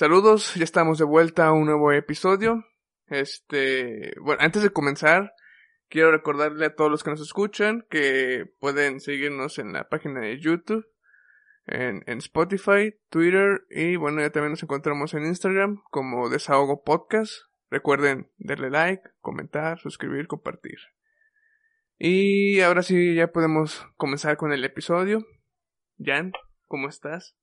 Saludos, ya estamos de vuelta a un nuevo episodio. Este, bueno, antes de comenzar, quiero recordarle a todos los que nos escuchan que pueden seguirnos en la página de YouTube, en, en Spotify, Twitter y bueno, ya también nos encontramos en Instagram como Desahogo Podcast. Recuerden darle like, comentar, suscribir, compartir. Y ahora sí, ya podemos comenzar con el episodio. Jan, ¿cómo estás?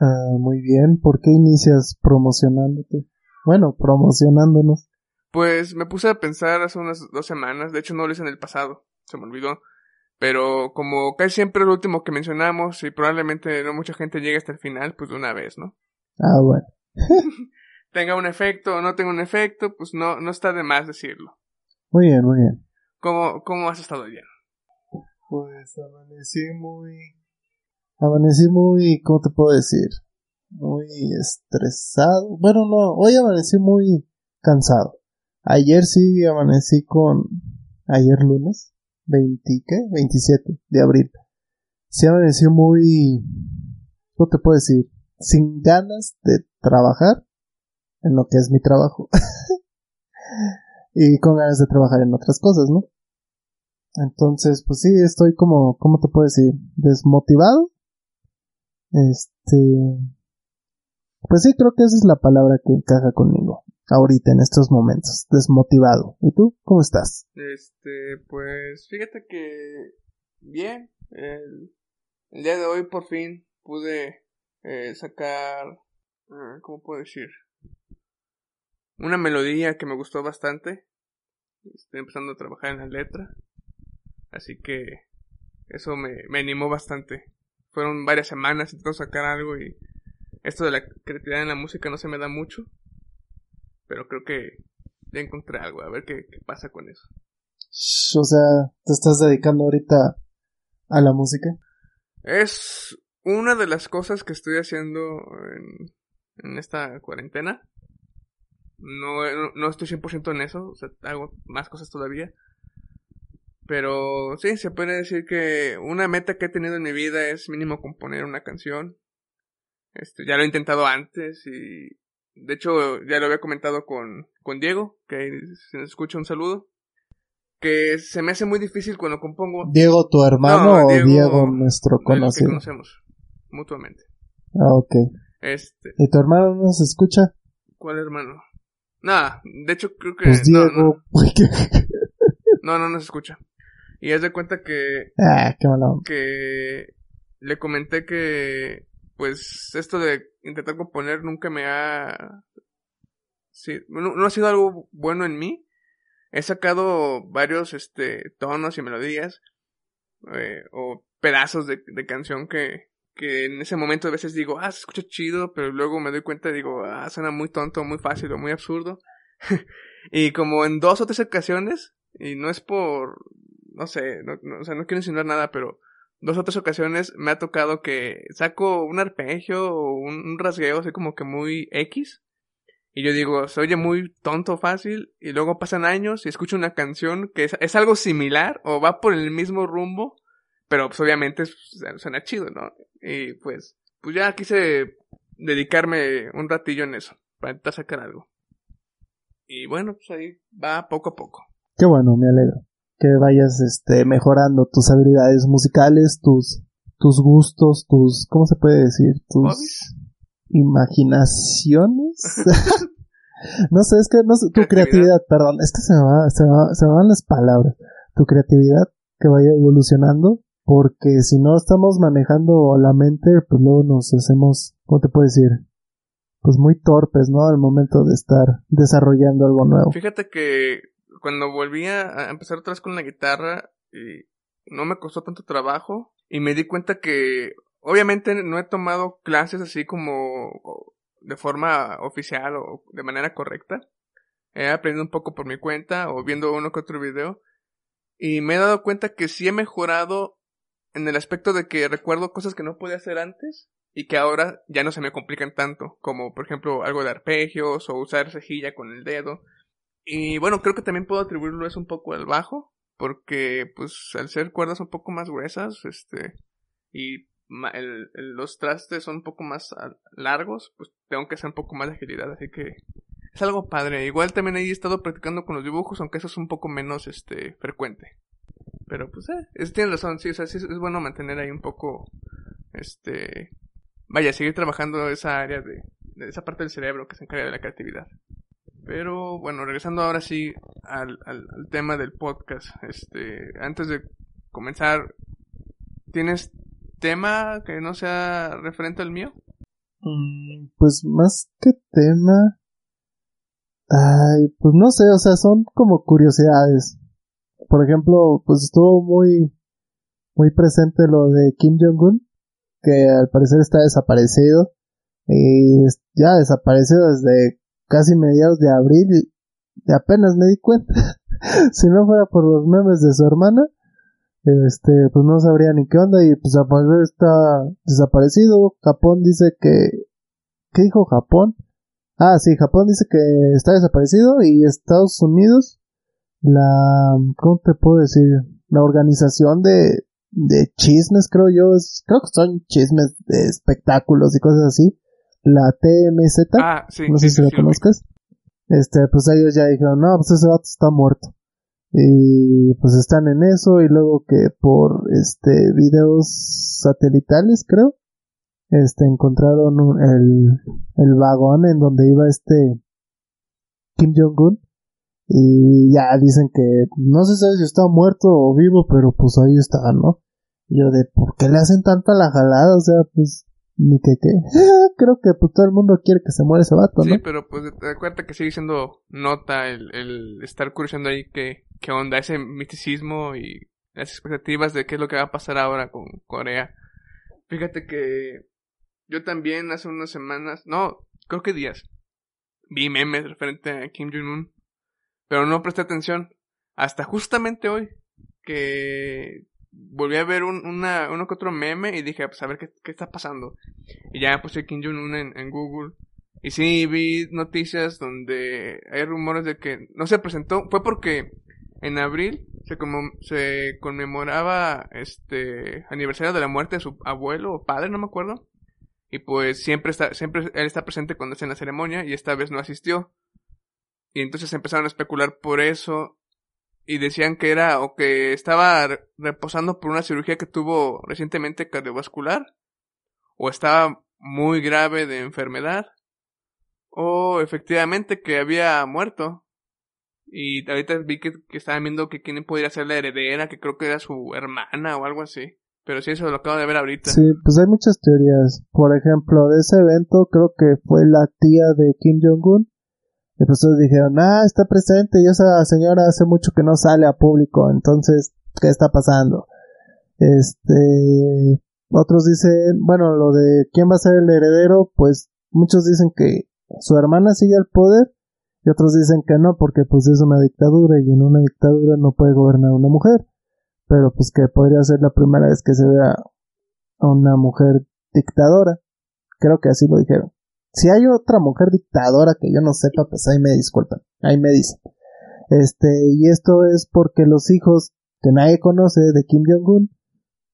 Ah, muy bien, ¿por qué inicias promocionándote? Bueno, promocionándonos. Pues me puse a pensar hace unas dos semanas, de hecho no lo hice en el pasado, se me olvidó. Pero como casi siempre es lo último que mencionamos y probablemente no mucha gente llegue hasta el final, pues de una vez, ¿no? Ah, bueno. tenga un efecto o no tenga un efecto, pues no, no está de más decirlo. Muy bien, muy bien. ¿Cómo, cómo has estado bien? Pues amanecí muy... Amanecí muy... ¿Cómo te puedo decir? Muy estresado. Bueno, no, hoy amanecí muy cansado. Ayer sí amanecí con... Ayer lunes. 20, ¿qué? 27 de abril. Sí amaneció muy... ¿Cómo te puedo decir? Sin ganas de trabajar en lo que es mi trabajo. y con ganas de trabajar en otras cosas, ¿no? Entonces, pues sí, estoy como, ¿cómo te puedo decir? Desmotivado. Este... Pues sí, creo que esa es la palabra que encaja conmigo ahorita en estos momentos, desmotivado. ¿Y tú cómo estás? Este, pues fíjate que bien, el, día de hoy por fin pude eh, sacar, ah, ¿cómo puedo decir? Una melodía que me gustó bastante. Estoy empezando a trabajar en la letra. Así que eso me, me animó bastante. Fueron varias semanas intentando sacar algo y esto de la creatividad en la música no se me da mucho. Pero creo que ya encontré algo, a ver qué, pasa con eso. O sea, ¿te estás dedicando ahorita a la música? Es una de las cosas que estoy haciendo en, en esta cuarentena. No, no estoy 100% en eso, o sea, hago más cosas todavía. Pero sí, se puede decir que una meta que he tenido en mi vida es mínimo componer una canción. Este, ya lo he intentado antes y de hecho, ya lo había comentado con, con Diego, que se nos escucha un saludo. Que se me hace muy difícil cuando compongo. ¿Diego tu hermano o Diego, nuestro conocido? Que conocemos mutuamente. Ah, ok. Este. ¿Y tu hermano no se escucha? ¿Cuál hermano? Nada, de hecho creo que. Pues Diego. No, no, no, se escucha. Y es de cuenta que. Ah, qué malo. Que le comenté que pues esto de intentar componer nunca me ha... Sí, no, ha sido algo bueno en mí. He sacado varios este, tonos y melodías eh, o pedazos de, de canción que, que en ese momento a veces digo, ah, se escucha chido, pero luego me doy cuenta y digo, ah, suena muy tonto, muy fácil o muy absurdo. y como en dos o tres ocasiones, y no es por, no sé, no, o sea, no quiero insinuar nada, pero dos otras ocasiones me ha tocado que saco un arpegio o un, rasgueo así como que muy X. Y yo digo, se oye muy tonto, fácil. Y luego pasan años y escucho una canción que es, algo similar o va por el mismo rumbo. Pero pues obviamente suena chido, ¿no? Y pues, pues ya quise dedicarme un ratillo en eso. Para intentar sacar algo. Y bueno, pues ahí va poco a poco. Qué bueno, me alegro que vayas este mejorando tus habilidades musicales, tus tus gustos, tus ¿cómo se puede decir? tus imaginaciones. no sé, es que no sé, tu creatividad, perdón, es que se me va, se me, va, se me van las palabras. Tu creatividad que vaya evolucionando porque si no estamos manejando la mente, pues luego nos hacemos, ¿cómo te puedo decir? Pues muy torpes, ¿no? Al momento de estar desarrollando algo nuevo. Fíjate que cuando volví a empezar otra vez con la guitarra, y no me costó tanto trabajo y me di cuenta que obviamente no he tomado clases así como de forma oficial o de manera correcta. He aprendido un poco por mi cuenta o viendo uno que otro video y me he dado cuenta que sí he mejorado en el aspecto de que recuerdo cosas que no podía hacer antes y que ahora ya no se me complican tanto, como por ejemplo algo de arpegios o usar cejilla con el dedo y bueno, creo que también puedo atribuirlo un poco al bajo, porque pues al ser cuerdas un poco más gruesas, este, y los trastes son un poco más largos, pues tengo que hacer un poco más de agilidad, así que es algo padre. Igual también he estado practicando con los dibujos, aunque eso es un poco menos este frecuente. Pero pues eh, es, tiene razón, sí, o sea, sí es, bueno mantener ahí un poco este vaya, seguir trabajando esa área de, de, esa parte del cerebro que se encarga de la creatividad. Pero bueno, regresando ahora sí al, al, tema del podcast, este, antes de comenzar, ¿tienes tema que no sea referente al mío? Mm, pues más que tema, Ay, pues no sé, o sea, son como curiosidades. Por ejemplo, pues estuvo muy, muy presente lo de Kim Jong-un, que al parecer está desaparecido. Y ya desaparecido desde casi mediados de abril y, apenas me di cuenta. si no fuera por los memes de su hermana, este, pues no sabría ni qué onda y pues al parecer está desaparecido. Japón dice que, ¿qué dijo Japón? Ah, sí, Japón dice que está desaparecido y Estados Unidos, la, ¿cómo te puedo decir? La organización de, de chismes, creo yo, creo que son chismes de espectáculos y cosas así. La TMZ, ah, sí, no sé si la conozcas. Este, pues ellos ya dijeron, no, pues ese vato está muerto. Y pues están en eso y luego que por este videos satelitales, creo, este, encontraron el, el vagón en donde iba este Kim Jong-un y ya dicen que no se sabe si está muerto o vivo, pero pues ahí está, ¿no? Y yo de, ¿por qué le hacen tanta la jalada? O sea, pues, ni que qué. Creo que pues todo el mundo quiere que se muera ese vato, ¿no? Sí, pero pues acuérdate que sigue siendo nota el, el estar curioseando ahí qué, qué onda, ese misticismo y las expectativas de qué es lo que va a pasar ahora con Corea. Fíjate que yo también hace unas semanas, no, creo que días, vi memes referente a Kim Jong-un, pero no presté atención hasta justamente hoy que volví a ver un, una, uno que otro meme y dije, pues a ver qué, qué está pasando. Y ya puse Kim Jong-un en, en, Google. Y sí, vi noticias donde hay rumores de que no se presentó. Fue porque en abril se, como, se conmemoraba este aniversario de la muerte de su abuelo o padre, no me acuerdo. Y pues siempre está, siempre él está presente cuando está en la ceremonia y esta vez no asistió. Y entonces empezaron a especular por eso y decían que era o que estaba reposando por una cirugía que tuvo recientemente cardiovascular o estaba muy grave de enfermedad o efectivamente que había muerto. Y ahorita vi que, que estaban viendo que quién podría ser la heredera, que creo que era su hermana o algo así. Pero sí, eso lo acabo de ver ahorita. Sí, pues hay muchas teorías. Por ejemplo, de ese evento creo que fue la tía de Kim Jong-un. Y pues dijeron, ah, está presente y esa señora hace mucho que no sale a público. Entonces, ¿qué está pasando? Este, otros dicen, bueno, lo de quién va a ser el heredero, pues muchos dicen que su hermana sigue al poder y otros dicen que no porque pues es una dictadura y en una dictadura no puede gobernar una mujer pero pues que podría ser la primera vez que se vea a una mujer dictadora. Creo que así lo dijeron. Si hay otra mujer dictadora que yo no sepa, pues ahí me disculpan, ahí me dicen. Este, y esto es porque los hijos que nadie conoce de Kim Jong-un,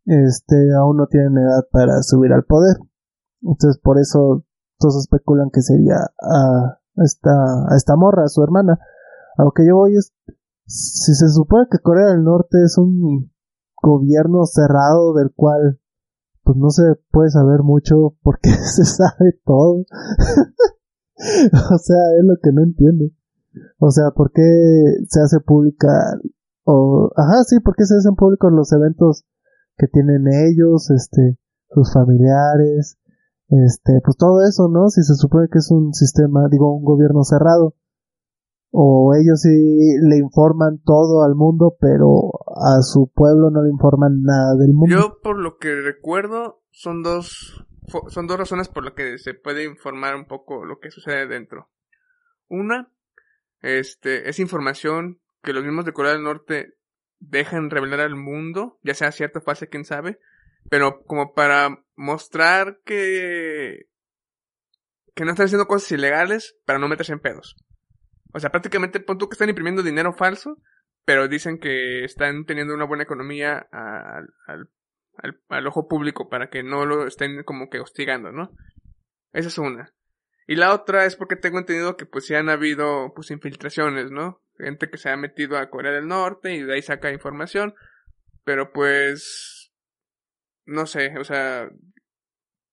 este, aún no tienen edad para subir al poder. Entonces por eso todos especulan que sería a esta, a esta morra, a su hermana. A lo que yo voy es si se supone que Corea del Norte es un gobierno cerrado del cual pues no se puede saber mucho porque se sabe todo. o sea, es lo que no entiendo. O sea, ¿por qué se hace pública o ajá, sí, ¿por qué se hacen públicos los eventos que tienen ellos, este, sus familiares, este, pues todo eso, ¿no? Si se supone que es un sistema, digo, un gobierno cerrado o ellos sí le informan todo al mundo, pero a su pueblo no le informan nada del mundo. Yo por lo que recuerdo son dos son dos razones por las que se puede informar un poco lo que sucede dentro. Una, este, es información que los mismos de Corea del Norte dejan revelar al mundo, ya sea cierta fase, quién sabe, pero como para mostrar que que no están haciendo cosas ilegales para no meterse en pedos. O sea, prácticamente pon tú que están imprimiendo dinero falso, pero dicen que están teniendo una buena economía al, al, ojo público para que no lo estén como que hostigando, ¿no? Esa es una. Y la otra es porque tengo entendido que pues sí han habido pues infiltraciones, ¿no? Gente que se ha metido a Corea del Norte y de ahí saca información, pero pues no sé, o sea,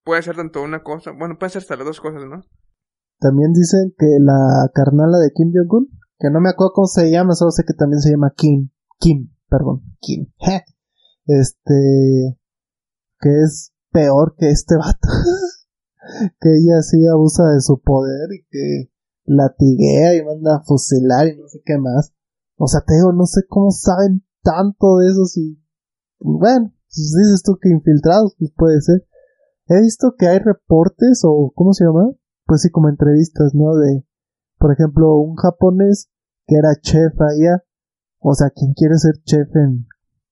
puede ser tanto una cosa, bueno, puede ser hasta las dos cosas, ¿no? También dicen que la carnala de Kim Jong-un, que no me acuerdo cómo se llama, solo sé que también se llama Kim, Kim, perdón, Kim, este, que es peor que este vato, que ella sí abusa de su poder y que latiguea y manda a fusilar y no sé qué más. O sea, te digo, no sé cómo saben tanto de eso si, bueno, pues dices tú que infiltrados, pues puede ser. He visto que hay reportes o, ¿cómo se llama? Pues sí, como entrevistas, ¿no? De, por ejemplo, un japonés que era chef allá. O sea, quien quiere ser chef en,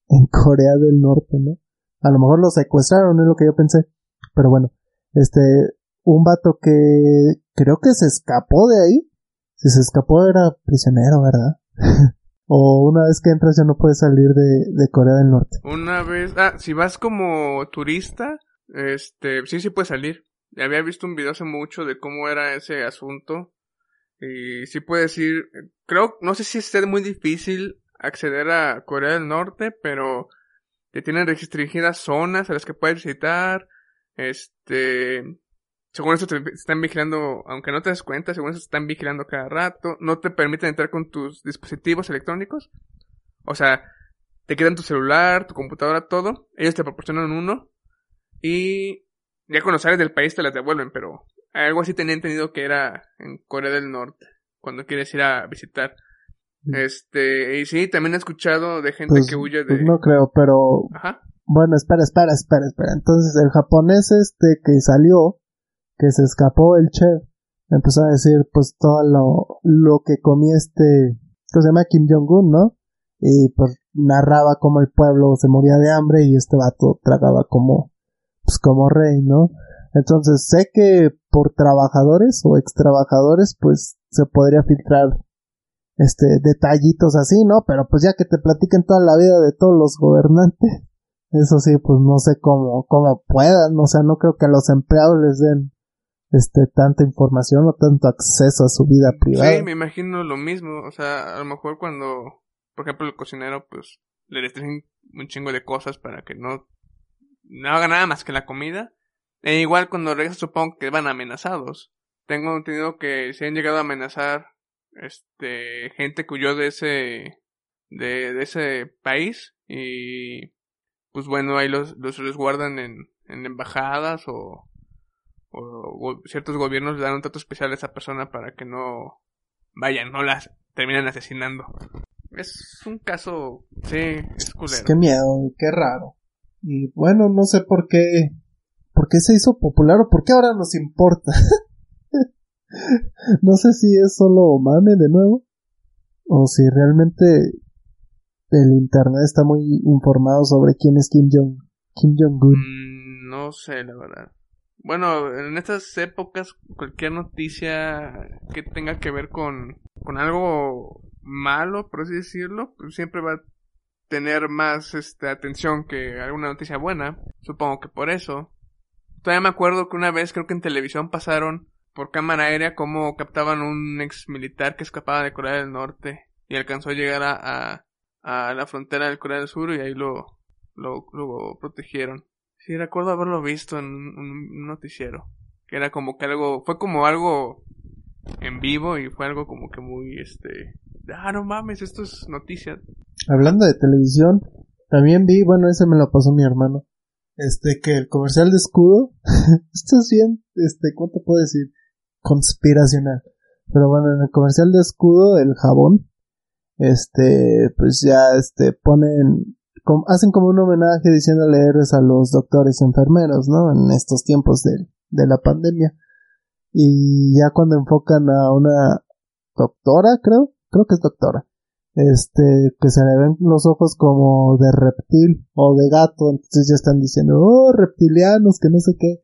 en Corea del Norte, ¿no? A lo mejor lo secuestraron, es lo que yo pensé. Pero bueno, este, un vato que creo que se escapó de ahí. Si se escapó era prisionero, ¿verdad? o una vez que entras ya no puedes salir de, de Corea del Norte. Una vez, ah, si vas como turista, este, sí, sí puede salir. Había visto un video hace mucho de cómo era ese asunto. Y sí puedes ir, creo, no sé si es muy difícil acceder a Corea del Norte, pero te tienen restringidas zonas a las que puedes visitar. Este, según eso te están vigilando, aunque no te des cuenta, según eso te están vigilando cada rato. No te permiten entrar con tus dispositivos electrónicos. O sea, te quedan tu celular, tu computadora, todo. Ellos te proporcionan uno y ya cuando sales del país te las devuelven, pero algo así tenía entendido que era en Corea del Norte, cuando quieres ir a visitar. Este, y sí, también he escuchado de gente pues, que huye de... Pues no creo, pero... Ajá. Bueno, espera, espera, espera, espera. Entonces el japonés este que salió, que se escapó el chef, empezó a decir pues todo lo, lo que comía este, que se llama Kim Jong-un, ¿no? Y pues narraba cómo el pueblo se moría de hambre y este vato tragaba como pues como rey, ¿no? Entonces sé que por trabajadores o ex trabajadores pues se podría filtrar este detallitos así, ¿no? Pero pues ya que te platiquen toda la vida de todos los gobernantes, eso sí, pues no sé cómo, cómo puedan, o sea, no creo que a los empleados les den este tanta información o tanto acceso a su vida privada. Sí, me imagino lo mismo, o sea, a lo mejor cuando, por ejemplo, el cocinero pues le restringen un chingo de cosas para que no no haga nada más que la comida. E igual cuando regresan supongo que van amenazados. Tengo entendido que se han llegado a amenazar este gente que huyó de ese de, de ese país y pues bueno ahí los, los resguardan en, en embajadas o, o, ciertos gobiernos le dan un trato especial a esa persona para que no vayan, no las terminen asesinando. Es un caso, sí, es culero. Qué miedo, qué raro. Y bueno, no sé por qué, por qué se hizo popular o por qué ahora nos importa. no sé si es solo mame de nuevo o si realmente el internet está muy informado sobre quién es Kim Jong Kim Jong Un. Mm, no sé, la verdad. Bueno, en estas épocas cualquier noticia que tenga que ver con con algo malo, por así decirlo, pues siempre va tener más este, atención que alguna noticia buena. Supongo que por eso. Todavía me acuerdo que una vez creo que en televisión pasaron por cámara aérea cómo captaban un ex militar que escapaba de Corea del Norte y alcanzó a llegar a, a, la frontera de Corea del Sur y ahí lo, lo, lo protegieron. Sí, recuerdo haberlo visto en un, noticiero. Que era como que algo, fue como algo en vivo y fue algo como que muy, este, ah, no mames, esto es noticias. Hablando de televisión, también vi, bueno, ese me lo pasó mi hermano, este, que el comercial de escudo, esto es bien, este, ¿cómo te puedo decir? Conspiracional. Pero bueno, en el comercial de escudo, el jabón, este, pues ya, este, ponen, hacen como un homenaje diciéndole héroes a los doctores y enfermeros, ¿no? En estos tiempos de, de la pandemia. Y ya cuando enfocan a una doctora, creo, creo que es doctora, este, que se le ven los ojos como de reptil o de gato, entonces ya están diciendo, oh, reptilianos, que no sé qué.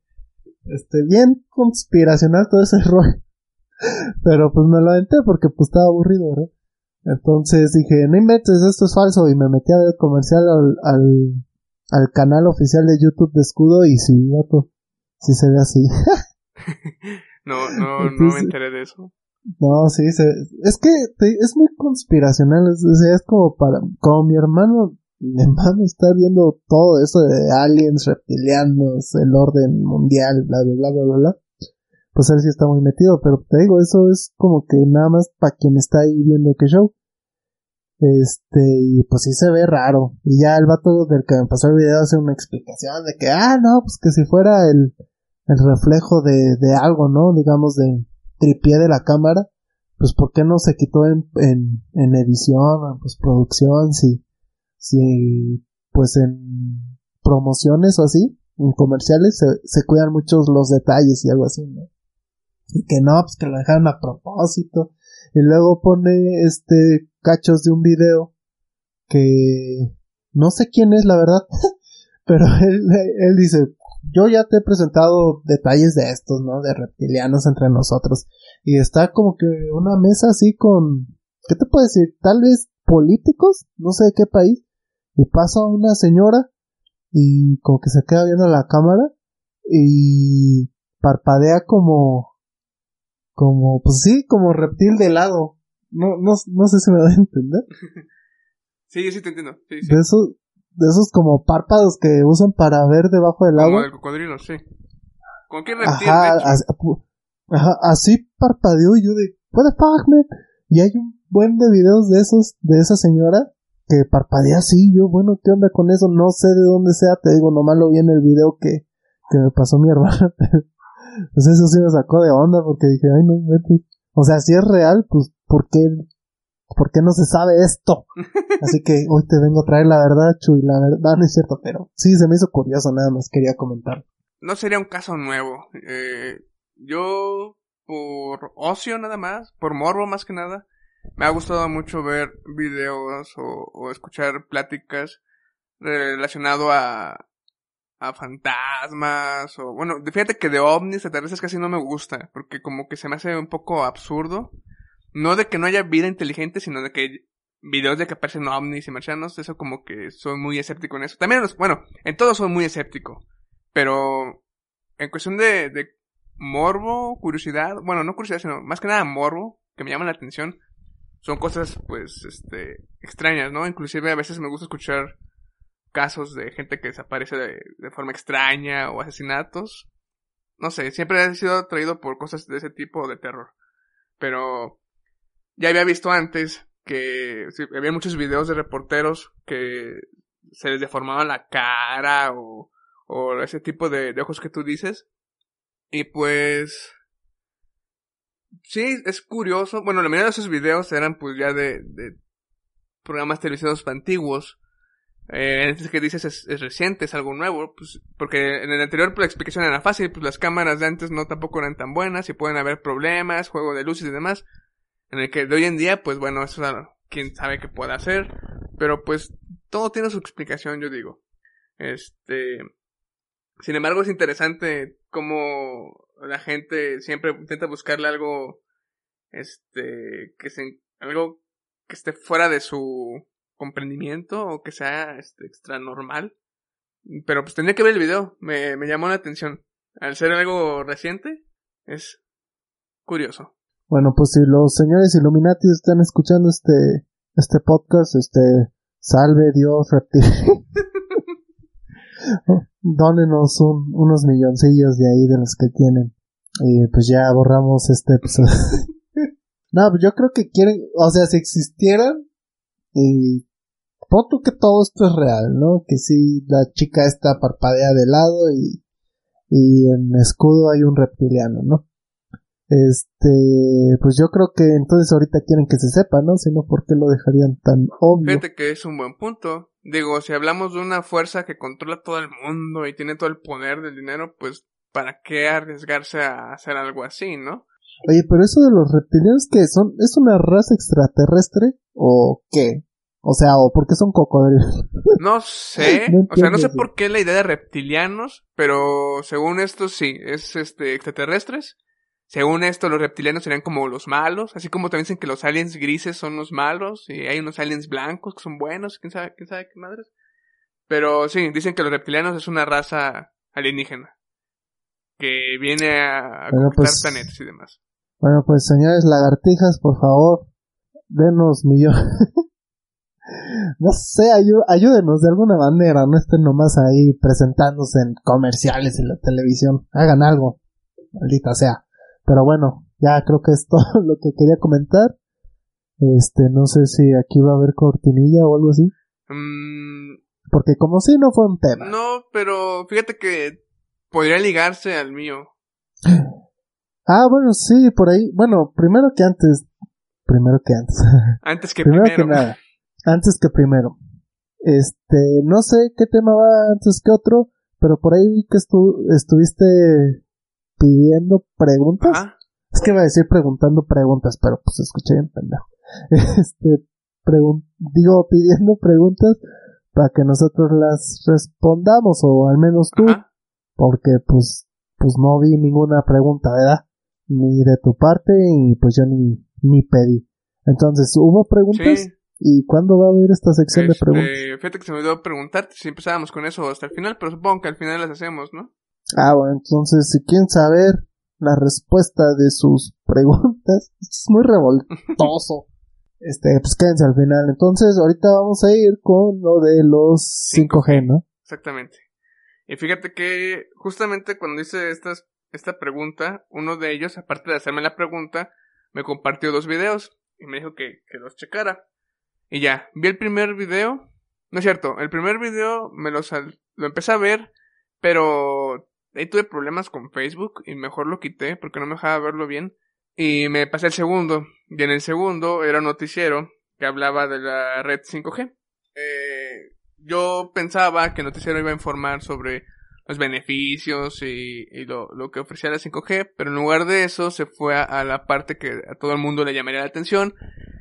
Este, bien conspiracional todo ese rollo. Pero pues me lo aventé porque pues estaba aburrido, ¿verdad? Entonces dije, no inventes, esto es falso, y me metí a ver el comercial al, al, al canal oficial de YouTube de Escudo y sí, vato, sí se ve así. no, no, no me enteré de eso. No, sí, se, es que es muy conspiracional, es, es como para, como mi hermano, mi hermano está viendo todo eso de aliens, reptilianos, el orden mundial, bla, bla, bla, bla, bla, pues él sí está muy metido, pero te digo, eso es como que nada más para quien está ahí viendo qué show. Este, y pues sí se ve raro. Y ya el vato del que me pasó el video hace una explicación de que, ah, no, pues que si fuera el, el reflejo de, de algo, ¿no? Digamos, de tripié de la cámara, pues ¿por qué no se quitó en, en, en edición, en postproducción, si, si, pues en promociones o así, en comerciales, se, se cuidan muchos los detalles y algo así, ¿no? Y que no, pues que lo dejaron a propósito. Y luego pone este cachos de un video que no sé quién es la verdad, pero él, él dice, yo ya te he presentado detalles de estos, ¿no? De reptilianos entre nosotros. Y está como que una mesa así con, ¿qué te puedo decir? Tal vez políticos, no sé de qué país. Y pasa una señora y como que se queda viendo la cámara y parpadea como, como, pues sí, como reptil de lado. No, no, no sé si me da a entender. Sí, sí te entiendo. Sí, De esos, de esos como párpados que usan para ver debajo del agua. Como el cocodrilo, sí. ¿Con qué reptil? Ajá, así, ajá, así parpadeó y yo de, what the fuck, man? Y hay un buen de videos de esos, de esa señora, que parpadea así, yo, bueno, ¿qué onda con eso? No sé de dónde sea, te digo, nomás lo vi en el video que, que me pasó mi hermana, pues eso sí me sacó de onda porque dije, ay, no, vete. O sea, si es real, pues, ¿por qué ¿por qué no se sabe esto? Así que hoy te vengo a traer la verdad, Chuy, la verdad no es cierto, pero sí, se me hizo curioso, nada más quería comentar. No sería un caso nuevo. Eh, yo, por ocio nada más, por morbo más que nada, me ha gustado mucho ver videos o, escuchar pláticas relacionado a, a fantasmas o bueno, fíjate que de ovnis veces casi no me gusta porque como que se me hace un poco absurdo no de que no haya vida inteligente, sino de que videos de que aparecen ovnis y marcianos, eso como que soy muy escéptico en eso. También, bueno, en todo soy muy escéptico. Pero en cuestión de, de morbo, curiosidad, bueno, no curiosidad, sino más que nada morbo, que me llama la atención, son cosas, pues, este, extrañas, ¿no? Inclusive a veces me gusta escuchar casos de gente que desaparece de, de forma extraña o asesinatos. No sé, siempre he sido atraído por cosas de ese tipo de terror. Pero ya había visto antes que había muchos videos de reporteros que se les deformaba la cara o, ese tipo de, ojos que tú dices. Y pues... Sí, es curioso. Bueno, la mayoría de esos videos eran pues ya de, de programas televisivos antiguos. Eh, este que dices es, reciente, es algo nuevo, pues, porque en el anterior pues, la explicación era fácil, pues las cámaras de antes no tampoco eran tan buenas y pueden haber problemas, juego de luces y demás en el que de hoy en día, pues bueno, eso es quién sabe qué puede hacer, pero pues todo tiene su explicación, yo digo. Este, sin embargo, es interesante cómo la gente siempre intenta buscarle algo, este, que se, algo que esté fuera de su comprendimiento o que sea, este, extra normal. Pero pues tendría que ver el video, me, me llamó la atención. Al ser algo reciente, es curioso. Bueno, pues si los señores Illuminati están escuchando este, este podcast, este, salve Dios reptil. Dónenos un, unos milloncillos de ahí de los que tienen. Y pues ya borramos este episodio. no, yo creo que quieren, o sea, si existieran, y foto que todo esto es real, ¿no? Que si la chica está parpadea de lado y, y en escudo hay un reptiliano, ¿no? Este, pues yo creo que entonces ahorita quieren que se sepa, ¿no? Si no, ¿por qué lo dejarían tan obvio? Fíjate que es un buen punto. Digo, si hablamos de una fuerza que controla todo el mundo y tiene todo el poder del dinero, pues ¿para qué arriesgarse a hacer algo así, no? Oye, pero eso de los reptilianos, ¿qué son? ¿Es una raza extraterrestre o qué? O sea, ¿o por qué son cocodrilos? No sé, o sea, no sé por qué la idea de reptilianos, pero según esto sí, es este extraterrestres según esto, los reptilianos serían como los malos, así como también dicen que los aliens grises son los malos, y hay unos aliens blancos que son buenos, quién sabe, quién sabe qué madres. Pero sí, dicen que los reptilianos es una raza alienígena. Que viene a, a Bueno, conquistar pues- planetas y demás. Bueno, pues señores lagartijas, por favor, denos millones. no sé, ayú- ayúdenos de alguna manera, no estén nomás ahí presentándose en comerciales en la televisión. Hagan algo, maldita sea. Pero bueno, ya creo que es todo lo que quería comentar. Este, no sé si aquí va a haber cortinilla o algo así. Mm, Porque como si no fue un tema. no, pero fíjate que podría ligarse al mío. Ah, bueno, sí, por ahí. Bueno, primero que antes. Primero que antes. Antes que primero, primero. que nada. Antes que primero. Este, no sé qué tema va antes que otro, pero por ahí vi que estu- estuviste pidiendo preguntas. Es que iba a decir preguntando preguntas, pero pues escuché bien pendejo. Este, pregun- digo, pidiendo preguntas para que nosotros las respondamos, o al menos tú, porque pues, pues no vi ninguna pregunta, ¿verdad? Ni de tu parte, y pues yo ni, ni pedí. Entonces, ¿hubo preguntas? Sí. ¿Y cuándo va a haber esta sección de Este, preguntas? fíjate que se me olvidó preguntarte si empezábamos con eso hasta el final, pero supongo que al final las hacemos, ¿no? Ah, bueno, entonces, si quieren saber la respuesta de sus preguntas, es muy revoltoso. Este, pues quédense al final. Entonces, ahorita vamos a ir con lo de los 5G, ¿no? Exactamente. Y fíjate que justamente cuando hice estas, esta pregunta, uno de ellos, aparte de hacerme la pregunta, me compartió dos videos y me dijo que, que los checara. Y ya, vi el primer video. No es cierto, el primer video me lo, sal- lo empecé a ver, pero ahí tuve problemas con Facebook y mejor lo quité porque no me dejaba verlo bien. Y me pasé el segundo. Y en el segundo era un noticiero que hablaba de la red 5G. Eh, yo pensaba que el noticiero iba a informar sobre los beneficios y, y lo, lo que ofrecía la 5G, pero en lugar de eso se fue a, la parte que a todo el mundo le llamaría la atención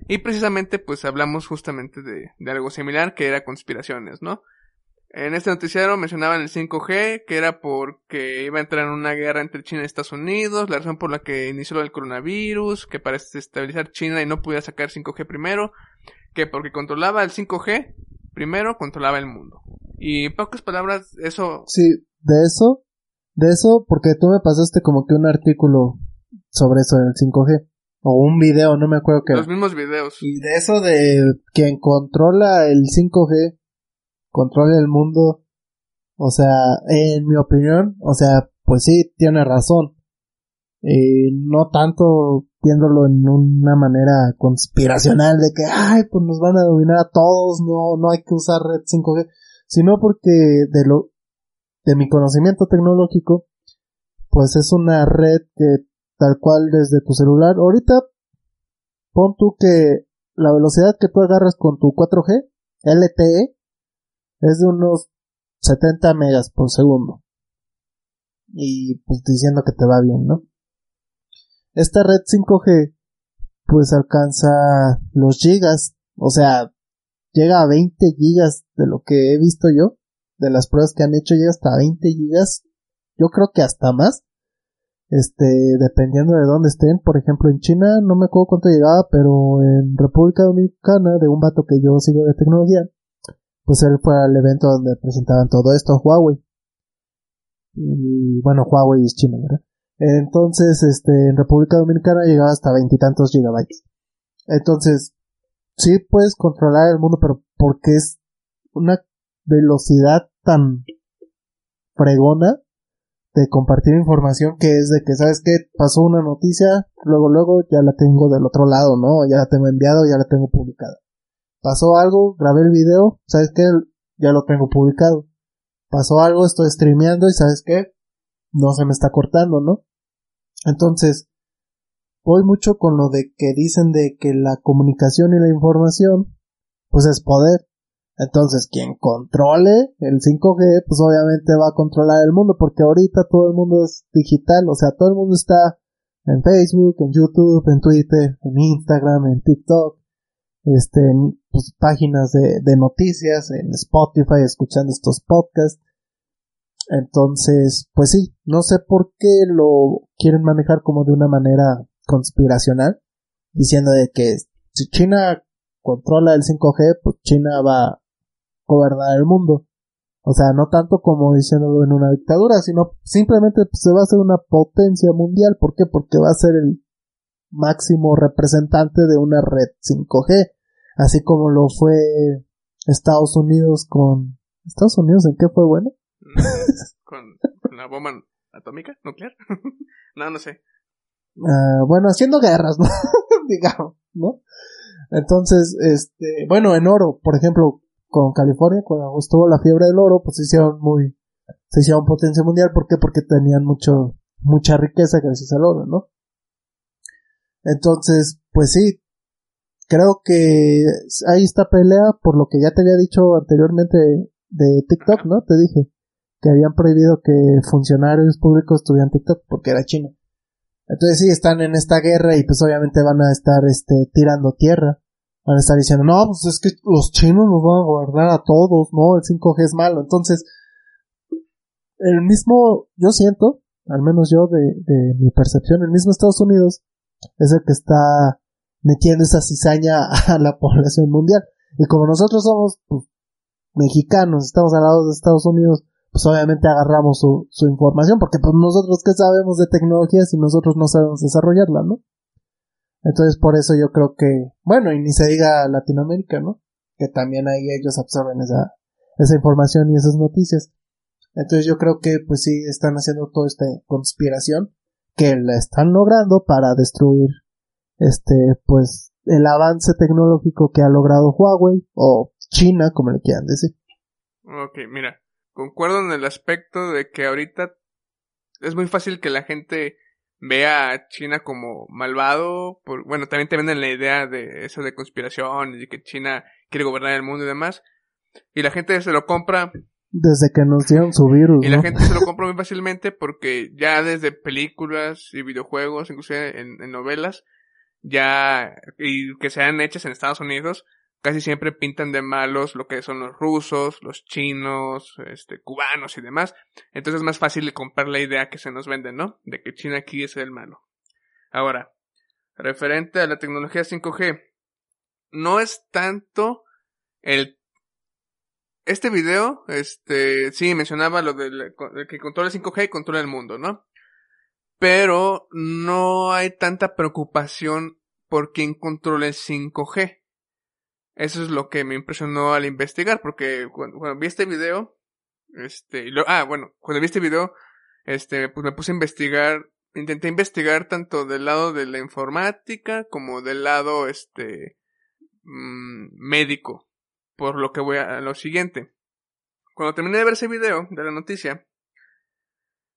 y precisamente pues hablamos justamente de algo similar que era conspiraciones, ¿no? En este noticiero mencionaban el 5G, que era porque iba a entrar en una guerra entre China y Estados Unidos, la razón por la que inició del coronavirus, que para estabilizar China y no podía sacar 5G primero, que porque controlaba el 5G, primero controlaba el mundo. Y en pocas palabras, eso... Sí, de eso, de eso, porque tú me pasaste como que un artículo sobre eso del 5G, o un video, no me acuerdo qué era. Los mismos videos. Y de eso de quien controla el 5G, controla el mundo, o sea, en mi opinión, o sea, pues sí, tiene razón. Eh, no tanto viéndolo en una manera conspiracional de que, ay, pues nos van a dominar a todos, no, no hay que usar red 5G, sino porque de lo, de mi conocimiento tecnológico, pues es una red que tal cual desde tu celular, ahorita pon tú que la velocidad que tú agarras con tu 4G LTE es de unos 70 megas por segundo. Y pues diciendo que te va bien, ¿no? Esta red 5G pues alcanza los gigas, o sea, llega a 20 gigas de lo que he visto yo, de las pruebas que han hecho llega hasta 20 gigas, yo creo que hasta más. Este, dependiendo de dónde estén, por ejemplo en China, no me acuerdo cuánto llegaba, pero en República Dominicana, de un vato que yo sigo de tecnología, pues él fue al evento donde presentaban todo esto, Huawei. Y bueno, Huawei es China, ¿verdad? Entonces, este, en República Dominicana llegaba hasta veintitantos gigabytes. Entonces, sí puedes controlar el mundo, pero porque es una velocidad tan fregona de compartir información que es de que, ¿sabes qué? Pasó una noticia, luego, luego ya la tengo del otro lado, ¿no? Ya la tengo enviado, ya la tengo publicada. Pasó algo, grabé el video, ¿sabes qué? Ya lo tengo publicado. Pasó algo, estoy streameando y ¿sabes qué? No se me está cortando, ¿no? Entonces, voy mucho con lo de que dicen de que la comunicación y la información, pues es poder. Entonces, quien controle el 5G, pues obviamente va a controlar el mundo, porque ahorita todo el mundo es digital, o sea, todo el mundo está en Facebook, en YouTube, en Twitter, en Instagram, en TikTok, este, en pues, páginas de, de noticias, en Spotify, escuchando estos podcasts. Entonces, pues sí, no sé por qué lo quieren manejar como de una manera conspiracional, diciendo de que si China controla el 5G, pues China va a gobernar el mundo. O sea, no tanto como diciéndolo en una dictadura, sino simplemente pues, se va a hacer una potencia mundial. ¿Por qué? Porque va a ser el máximo representante de una red 5G, así como lo fue Estados Unidos con... ¿Estados Unidos en qué fue bueno? ¿Con, la bomba atómica, nuclear? no, no sé. Ah, bueno, haciendo guerras, ¿no? Digamos, ¿no? Entonces, este, bueno, en oro, por ejemplo, con California, cuando estuvo la fiebre del oro, pues se hicieron muy, se hicieron potencia mundial, ¿por qué? Porque tenían mucho, mucha riqueza gracias al oro, ¿no? Entonces, pues sí, creo que hay esta pelea por lo que ya te había dicho anteriormente de TikTok, ¿no? Te dije que habían prohibido que funcionarios públicos tuvieran TikTok porque era China. Entonces sí, están en esta guerra y pues obviamente van a estar este tirando tierra. Van a estar diciendo, no, pues es que los chinos nos van a gobernar a todos, ¿no? El 5G es malo. Entonces, el mismo, yo siento, al menos yo de mi percepción, el mismo Estados Unidos es el que está metiendo esa cizaña a la población mundial. Y como nosotros somos pues, mexicanos, estamos al lado de Estados Unidos, pues obviamente agarramos su, información, porque pues nosotros que sabemos de tecnología si nosotros no sabemos desarrollarla, ¿no? Entonces por eso yo creo que, bueno, y ni se diga Latinoamérica, ¿no? Que también ahí ellos absorben esa, esa información y esas noticias. Entonces yo creo que pues sí están haciendo toda esta conspiración que la están logrando para destruir este pues el avance tecnológico que ha logrado Huawei o China como le quieran decir. Ok, mira, concuerdo en el aspecto de que ahorita es muy fácil que la gente vea a China como malvado, por, bueno, también te venden la idea de eso de conspiración y que China quiere gobernar el mundo y demás, y la gente se lo compra desde que nos dieron su virus. Y la gente se lo compra muy fácilmente porque ya desde películas y videojuegos, inclusive en, en novelas, ya, y que sean hechas en Estados Unidos, casi siempre pintan de malos lo que son los rusos, los chinos, este, cubanos y demás. Entonces es más fácil de comprar la idea que se nos vende, ¿no? De que China aquí es el malo. Ahora, referente a la tecnología 5G, no es tanto el este video, este, sí, mencionaba lo del que controla el 5G y controla el mundo, ¿no? Pero no hay tanta preocupación por quién controla el 5G. Eso es lo que me impresionó al investigar, porque cuando, vi este video, este, ah, bueno, cuando vi este video, este, pues me puse a investigar, intenté investigar tanto del lado de la informática como del lado, este, mmm, médico, por lo que voy a, lo siguiente. Cuando terminé de ver ese video de la noticia,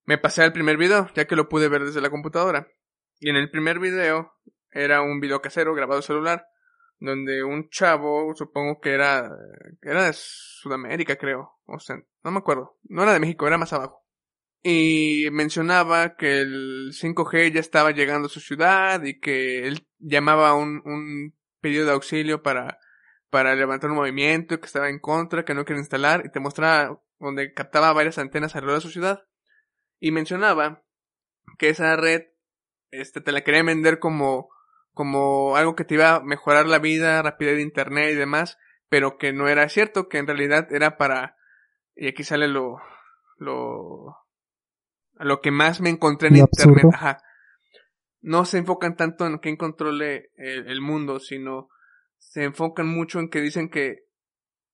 me pasé al primer video, ya que lo pude ver desde la computadora. Y en el primer video era un video casero grabado celular, donde un chavo, supongo que era, era de Sudamérica, creo, o sea, no me acuerdo, no era de México, era más abajo. Y mencionaba que el 5G ya estaba llegando a su ciudad y que él llamaba un, un pedido de auxilio para, para levantar un movimiento que estaba en contra, que no quería instalar, y te mostraba donde captaba varias antenas alrededor de su ciudad. Y mencionaba que esa red, este, te la quería vender como como algo que te iba a mejorar la vida, rapidez de internet y demás, pero que no era cierto, que en realidad era para, y aquí sale lo, lo, lo que más me encontré en internet, ajá. No se enfocan tanto en quién controle el, el mundo, sino se enfocan mucho en que dicen que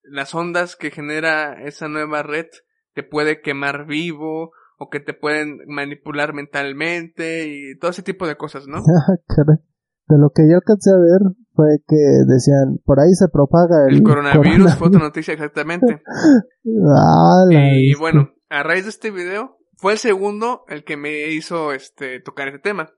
las ondas que genera esa nueva red te puede quemar vivo o que te pueden manipular mentalmente y todo ese tipo de cosas, ¿no? de lo que yo alcancé a ver fue que decían, por ahí se propaga el, coronavirus, fue otra noticia exactamente. y bueno, a raíz de este video, fue el segundo el que me hizo este tocar este tema.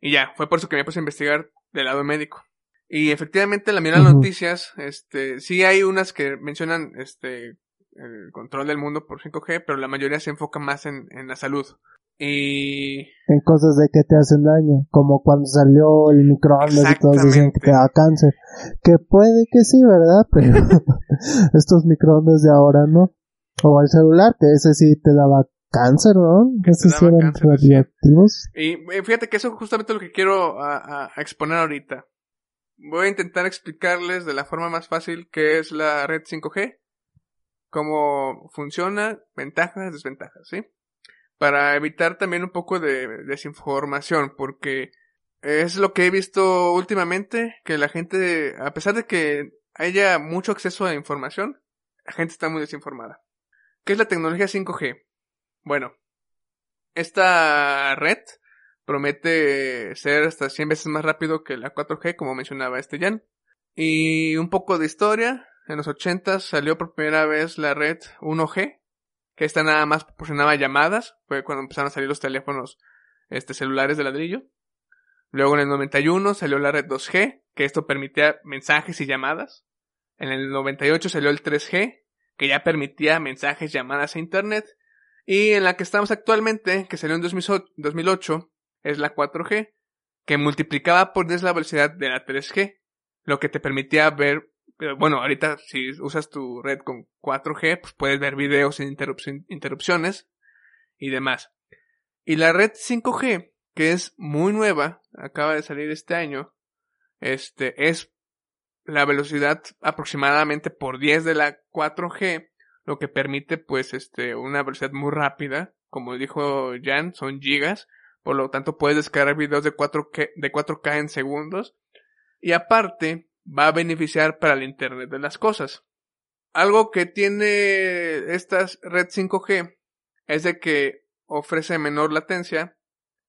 Y ya, fue por eso que me puse a investigar del lado médico. Y efectivamente, la mira las noticias, este, sí hay unas que mencionan este el control del mundo por 5G, pero la mayoría se enfoca más en, en la salud. Y... En cosas de que te hacen daño, como cuando salió el microondas y todos dicen que te da cáncer. Que puede que sí, ¿verdad? Pero estos microondas de ahora no. O el celular, que ese sí te daba cáncer, ¿no? Que esos sí eran radioactivos. Y fíjate que eso es justamente lo que quiero a, exponer ahorita. Voy a intentar explicarles de la forma más fácil que es la red 5G cómo funciona, ventajas, desventajas, ¿sí? Para evitar también un poco de desinformación, porque es lo que he visto últimamente, que la gente, a pesar de que haya mucho acceso a información, la gente está muy desinformada. ¿Qué es la tecnología 5G? Bueno, esta red promete ser hasta 100 veces más rápido que la 4G, como mencionaba este Jan. Y un poco de historia. En los 80 salió por primera vez la red 1G, que esta nada más proporcionaba llamadas. Fue cuando empezaron a salir los teléfonos este, celulares de ladrillo. Luego en el 91 salió la red 2G, que esto permitía mensajes y llamadas. En el 98 salió el 3G, que ya permitía mensajes, llamadas a Internet. Y en la que estamos actualmente, que salió en 2008, es la 4G, que multiplicaba por 10 la velocidad de la 3G, lo que te permitía ver, eh, bueno, ahorita si usas tu red con 4G, pues puedes ver videos sin interrupciones y demás. Y la red 5G, que es muy nueva, acaba de salir este año, este, es la velocidad aproximadamente por 10 de la 4G, lo que permite pues este, una velocidad muy rápida, como dijo Jan, son gigas, por lo tanto puedes descargar videos de 4K, de 4K en segundos, y aparte va a beneficiar para el Internet de las cosas. Algo que tiene esta red 5G es de que ofrece menor latencia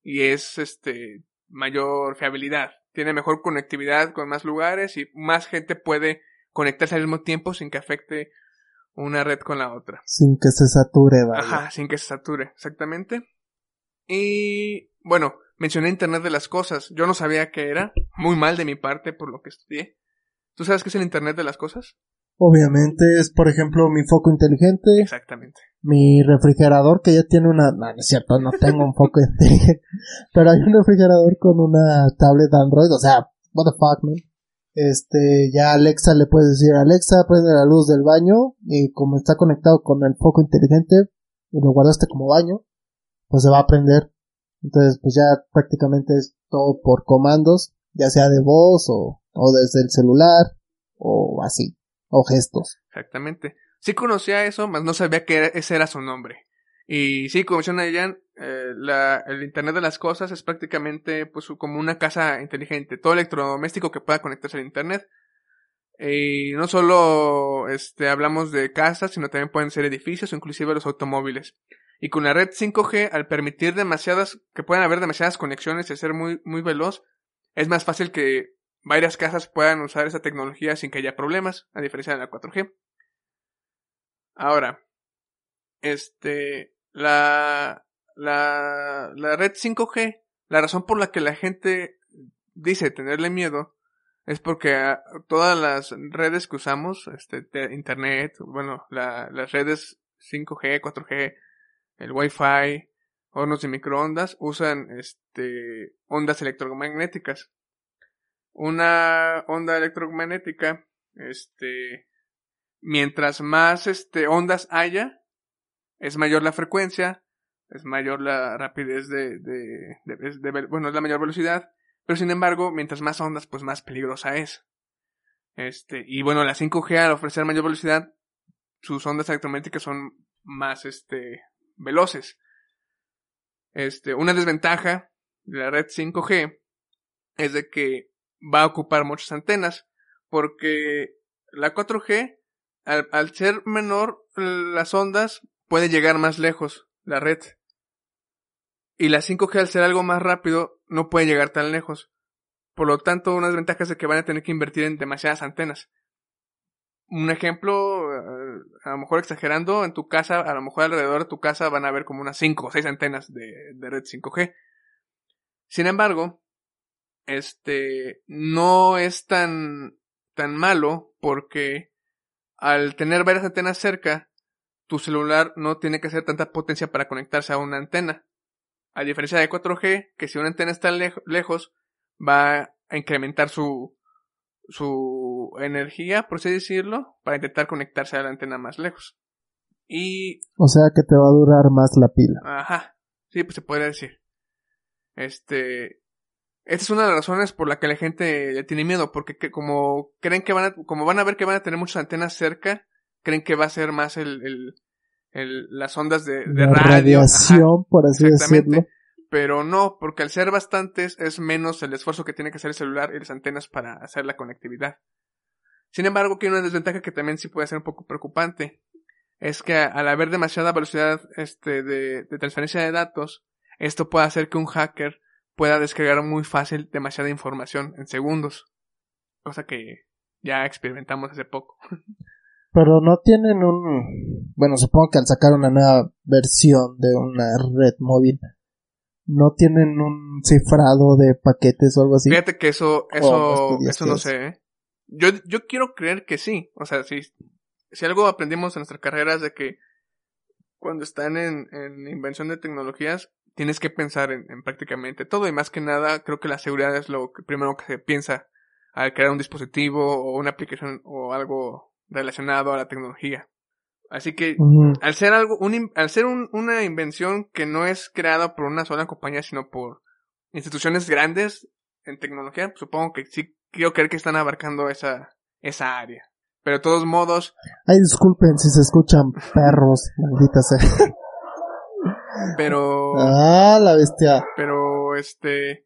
y es este mayor fiabilidad. Tiene mejor conectividad con más lugares y más gente puede conectarse al mismo tiempo sin que afecte una red con la otra. Sin que se sature, vaya. Ajá, sin que se sature, exactamente. Y bueno, mencioné Internet de las Cosas. Yo no sabía qué era. Muy mal de mi parte por lo que estudié. ¿Tú sabes qué es el Internet de las Cosas? Obviamente es, por ejemplo, mi foco inteligente. Exactamente. Mi refrigerador que ya tiene una... No, no es cierto, no tengo un foco inteligente. Pero hay un refrigerador con una tablet Android. O sea, what the fuck, man. Este, ya Alexa le puedes decir, Alexa, prende la luz del baño. Y como está conectado con el foco inteligente y lo guardaste como baño, pues se va a prender. Entonces, pues ya prácticamente es todo por comandos, ya sea de voz o, o desde el celular o así o gestos. Exactamente. Sí conocía eso, mas no sabía que ese era su nombre. Y sí, como menciona Jan, eh, el Internet de las Cosas es prácticamente pues como una casa inteligente. Todo electrodoméstico que pueda conectarse al Internet. Y no solo este, hablamos de casas, sino también pueden ser edificios o inclusive los automóviles. Y con la red 5G, al permitir demasiadas, que puedan haber demasiadas conexiones y ser muy, muy veloz, es más fácil que varias casas puedan usar esa tecnología sin que haya problemas, a diferencia de la 4G. Ahora, este, la, la, la red 5G, la razón por la que la gente dice tenerle miedo es porque ah, todas las redes que usamos, este, internet, bueno, la, las redes 5G, 4G, el Wi-Fi, hornos de microondas, usan, este, ondas electromagnéticas una onda electromagnética, este, mientras más este, ondas haya, es mayor la frecuencia, es mayor la rapidez de, de, de, bueno, es la mayor velocidad, pero sin embargo, mientras más ondas, pues más peligrosa es. Este, y bueno, la 5G al ofrecer mayor velocidad, sus ondas electromagnéticas son más, este, veloces. Este, una desventaja de la red 5G es de que va a ocupar muchas antenas, porque la 4G, al, ser menor las ondas, puede llegar más lejos la red. Y la 5G, al ser algo más rápido, no puede llegar tan lejos. Por lo tanto, una desventaja es que van a tener que invertir en demasiadas antenas. Un ejemplo, eh, a lo mejor exagerando, en tu casa, a lo mejor alrededor de tu casa van a haber como unas 5 o 6 antenas de, de red 5G. Sin embargo, este, no es tan, tan malo porque al tener varias antenas cerca, tu celular no tiene que hacer tanta potencia para conectarse a una antena. A diferencia de 4G, que si una antena está lejos, va a incrementar su, su energía, por así decirlo, para intentar conectarse a la antena más lejos. Y... O sea que te va a durar más la pila. Ajá. Sí, pues se puede decir. Este, esta es una de las razones por la que la gente le tiene miedo, porque como creen que van a, como van a ver que van a tener muchas antenas cerca creen que va a ser más el, el, el las ondas de, La radio. radiación, por así decirlo. Pero no, porque al ser bastantes es menos el esfuerzo que tiene que hacer el celular y las antenas para hacer la conectividad. Sin embargo, aquí una desventaja que también sí puede ser un poco preocupante. Es que al haber demasiada velocidad este, de transferencia de datos, esto puede hacer que un hacker pueda descargar muy fácil demasiada información en segundos. Cosa que ya experimentamos hace poco. Pero no tienen un... Bueno, supongo que al sacar una nueva versión de una red móvil, no tienen un cifrado de paquetes o algo así. Fíjate que eso, eso, eso no sé, ¿eh? Yo, yo quiero creer que sí. O sea, si, si algo aprendimos en nuestra carrera es de que cuando están en, en invención de tecnologías, tienes que pensar en, en, prácticamente todo y más que nada creo que la seguridad es lo que primero que se piensa al crear un dispositivo o una aplicación o algo relacionado a la tecnología. Así que al ser algo, un, al ser un, una invención que no es creada por una sola compañía, sino por instituciones grandes en tecnología, supongo que sí quiero creer que están abarcando esa, esa área. Pero de todos modos. Ay, disculpen si se escuchan perros, maldita sea. Pero. Ah, la bestia. Pero, este.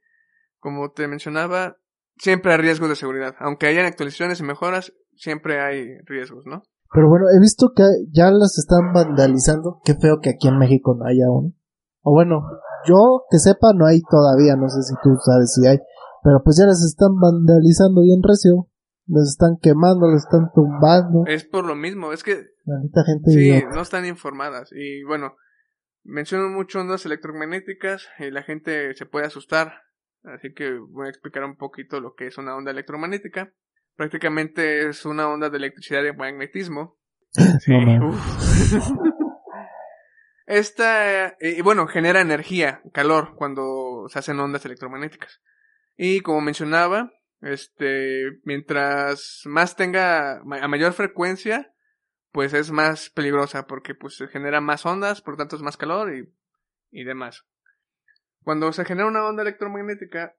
Como te mencionaba, siempre hay riesgos de seguridad. Aunque hayan actualizaciones y mejoras, siempre hay riesgos, ¿no? Pero bueno, he visto que ya las están vandalizando. Qué feo que aquí en México no haya aún. O bueno, yo que sepa no hay todavía, no sé si tú sabes si hay. Pero pues ya las están vandalizando bien recio. Las están quemando, las están tumbando. Es por lo mismo, es que... Maldita gente Sí, no están informadas. Y bueno, menciono mucho ondas electromagnéticas y la gente se puede asustar. Así que voy a explicar un poquito lo que es una onda electromagnética. Prácticamente es una onda de electricidad y magnetismo. Sí. Esta, y bueno, genera energía, calor, cuando se hacen ondas electromagnéticas. Y como mencionaba, este, mientras más tenga, a mayor frecuencia, pues es más peligrosa porque pues se genera más ondas, por tanto es más calor y, y demás. Cuando se genera una onda electromagnética,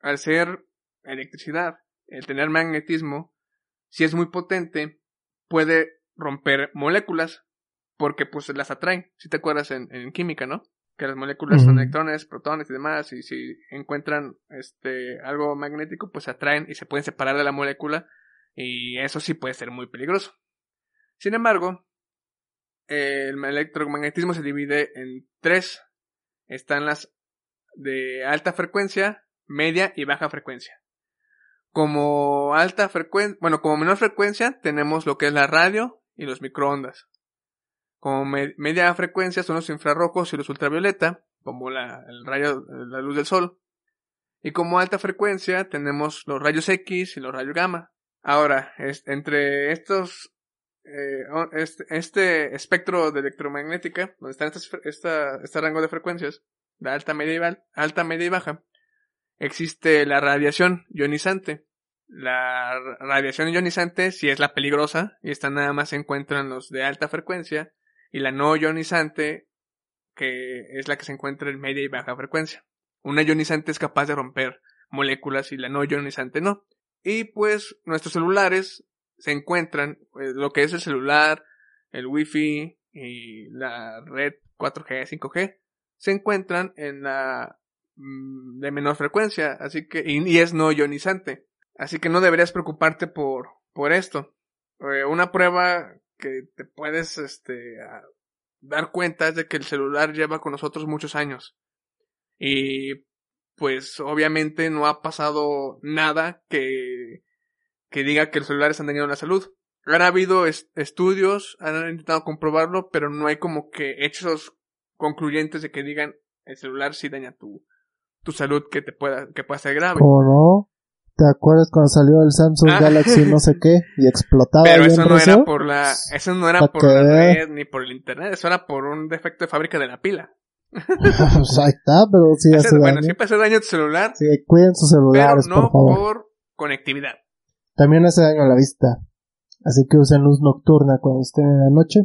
al ser electricidad, el tener magnetismo, si es muy potente, puede romper moléculas porque pues las atraen. Si te acuerdas en, en química, ¿no? Que las moléculas son electrones, protones y demás, y si encuentran este algo magnético, pues se atraen y se pueden separar de la molécula, y eso sí puede ser muy peligroso. Sin embargo, el electromagnetismo se divide en tres. Están las de alta frecuencia, media y baja frecuencia. Como alta frecuencia, bueno, como menor frecuencia tenemos lo que es la radio y los microondas. Como me media frecuencia son los infrarrojos y los ultravioleta, como la, el rayo, la luz del sol. Y como alta frecuencia tenemos los rayos X y los rayos gamma. Ahora, es, entre estos, eh, este, este, espectro de electromagnética, donde está esta, este rango de frecuencias, de alta, media alta, media y baja, existe la radiación ionizante. La radiación ionizante si es la peligrosa y esta nada más se encuentran los de alta frecuencia y la no ionizante que es la que se encuentra en media y baja frecuencia. Una ionizante es capaz de romper moléculas y la no ionizante no. Y pues nuestros celulares se encuentran, pues, lo que es el celular, el wifi y la red 4G, 5G, se encuentran en la de menor frecuencia, así que, y, es no ionizante. Así que no deberías preocuparte por, por esto. Eh, una prueba que te puedes, este, dar cuenta es de que el celular lleva con nosotros muchos años. Y, pues, obviamente no ha pasado nada que, que diga que el celular está dañando la salud. Han habido estudios, han intentado comprobarlo, pero no hay como que hechos concluyentes de que digan el celular sí daña tu, tu salud que te pueda, que pueda ser grave. ¿O no? ¿Te acuerdas cuando salió el Samsung Ah. Galaxy no sé qué y explotaba Pero eso no era por la, eso no era ¿Pa por la red ni por el internet, eso era por un defecto de fábrica de la pila. Pues ahí está, pero sí Hace- hace bueno, siempre hace daño a tu celular, Sí, cuiden sus pero celulares, no por favor. por conectividad. También hace daño a la vista. Así que usen luz nocturna cuando estén en la noche.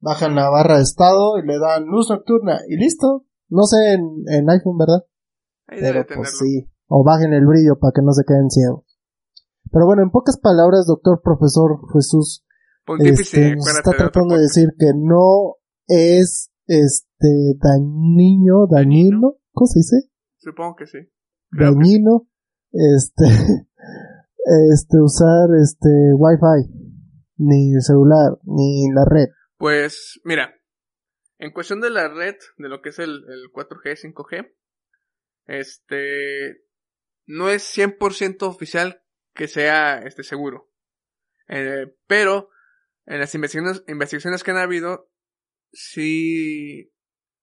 Bajan la barra de estado y le dan luz nocturna y listo. No sé en, en iPhone, ¿verdad? Ahí debe Pero tenerlo. pues sí. O bajen el brillo para que no se queden ciegos. Pero bueno, en pocas palabras, doctor profesor Jesús, este, nos está tratando de decir que no es este dañino, dañino, ¿cómo se dice? Supongo que sí. dañino, este, este, usar este Wi-Fi, ni el celular, ni la red. Pues, mira, en cuestión de la red, de lo que es el, el 4G, 5G, este, no es 100% oficial que sea este seguro. Eh, pero en las investigaciones, investigaciones que han habido, sí,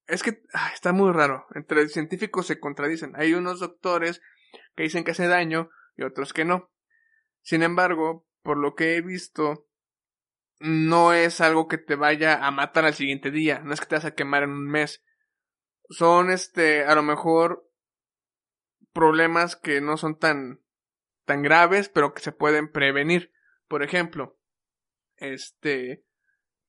es que ah, está muy raro. Entre científicos se contradicen. Hay unos doctores que dicen que hace daño y otros que no. Sin embargo, por lo que he visto, no es algo que te vaya a matar al siguiente día. No es que te vas a quemar en un mes. Son, este, a lo mejor problemas que no son tan, tan graves, pero que se pueden prevenir. Por ejemplo, este,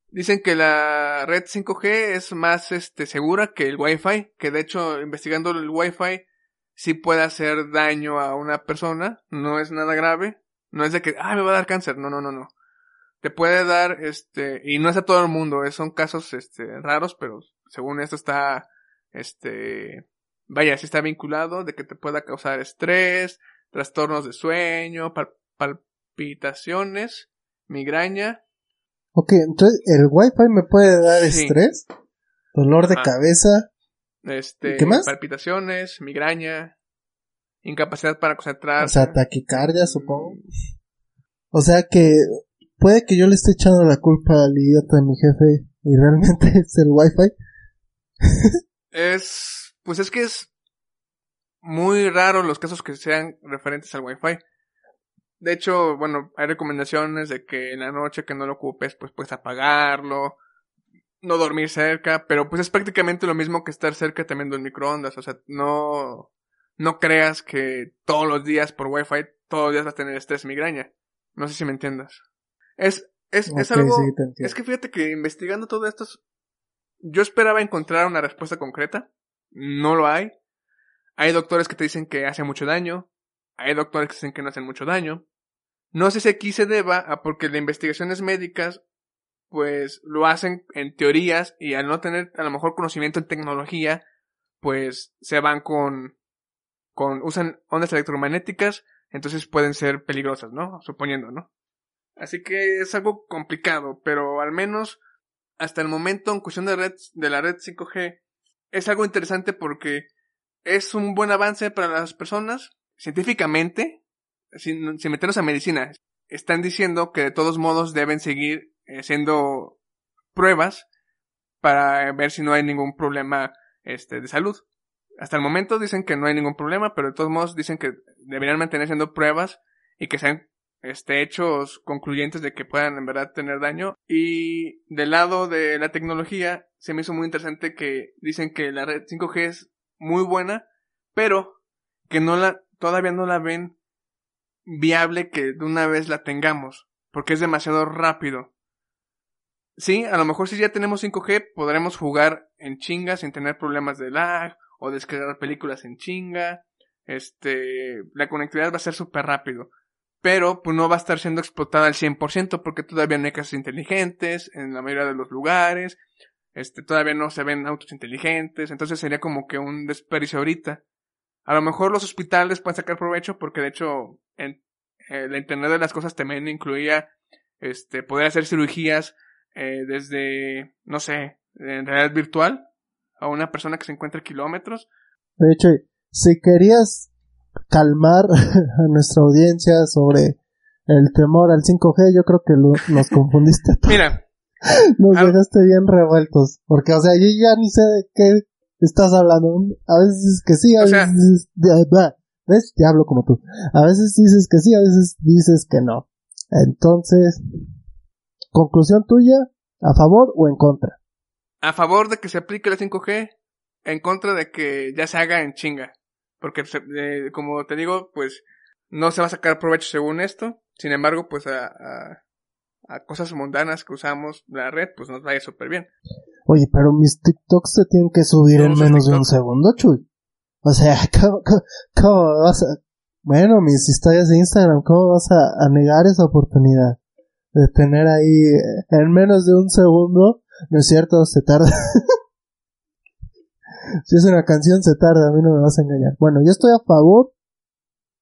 dicen que la red 5G es más, este, segura que el Wi-Fi, que de hecho, investigando el Wi-Fi, sí puede hacer daño a una persona, no es nada grave, no es de que, ah, me va a dar cáncer, no, no, no, no. Te puede dar, este, y no es a todo el mundo, eh, son casos, este, raros, pero según esto está, este, vaya, sí está vinculado de que te pueda causar estrés, trastornos de sueño, palpitaciones, migraña. Ok, entonces el wifi me puede dar estrés, dolor de cabeza, este, ¿qué más? Palpitaciones, migraña, incapacidad para concentrarse. O sea, taquicardia, supongo. O sea que puede que yo le esté echando la culpa al idiota de mi jefe y realmente es el wifi. es, pues es que es muy raro los casos que sean referentes al wifi. De hecho, bueno, hay recomendaciones de que en la noche que no lo ocupes, pues puedes apagarlo, no dormir cerca, pero pues es prácticamente lo mismo que estar cerca también de un microondas, o sea, no, no creas que todos los días por wifi, todos los días vas a tener estrés migraña. No sé si me entiendas. Es, es, es algo, es que fíjate que investigando todo esto, yo esperaba encontrar una respuesta concreta, no lo hay. Hay doctores que te dicen que hace mucho daño, hay doctores que dicen que no hacen mucho daño. No sé si aquí se deba a porque las investigaciones médicas pues lo hacen en teorías y al no tener a lo mejor conocimiento en tecnología, pues se van con, con, usan ondas electromagnéticas, entonces pueden ser peligrosas, ¿no? Suponiendo, ¿no? Así que es algo complicado, pero al menos hasta el momento en cuestión de red, de la red 5G, es algo interesante porque es un buen avance para las personas, científicamente, sin, sin meternos a medicina, están diciendo que de todos modos deben seguir haciendo pruebas para ver si no hay ningún problema este, de salud. Hasta el momento dicen que no hay ningún problema, pero de todos modos dicen que deberían mantener haciendo pruebas y que sean este, hechos concluyentes de que puedan en verdad tener daño. Y del lado de la tecnología, se me hizo muy interesante que dicen que la red 5G es muy buena, pero que no la, todavía no la ven viable que de una vez la tengamos, porque es demasiado rápido. Sí, a lo mejor si ya tenemos 5G podremos jugar en chinga sin tener problemas de lag o descargar películas en chinga. Este, la conectividad va a ser súper rápido. Pero pues no va a estar siendo explotada al 100% porque todavía no hay casas inteligentes en la mayoría de los lugares. Este, todavía no se ven autos inteligentes. Entonces sería como que un desperdicio ahorita. A lo mejor los hospitales pueden sacar provecho porque de hecho en eh, la Internet de las cosas también incluía este poder hacer cirugías eh, desde no sé en realidad virtual a una persona que se encuentra kilómetros. De hecho, si querías calmar a nuestra audiencia sobre el temor al 5G, yo creo que nos confundiste. Mira. Nos dejaste bien revueltos. Porque, o sea, yo ya ni sé de qué estás hablando. A veces dices que sí, a veces dices, ¿ves? Ya hablo como tú. A veces dices que sí, a veces dices que no. Entonces, conclusión tuya, ¿a favor o en contra? A favor de que se aplique la 5G, en contra de que ya se haga en chinga. Porque, eh, como te digo, pues no se va a sacar provecho según esto. Sin embargo, pues a, a, a cosas mundanas que usamos la red, pues nos vaya súper bien. Oye, pero mis TikToks se tienen que subir en menos de un segundo, Chuy. O sea, ¿cómo, vas a... Bueno, mis historias de Instagram, ¿cómo vas a, negar esa oportunidad? de tener ahí eh, en menos de un segundo, no es cierto, se tarda. si es una canción se tarda, a mí no me vas a engañar. Bueno, yo estoy a favor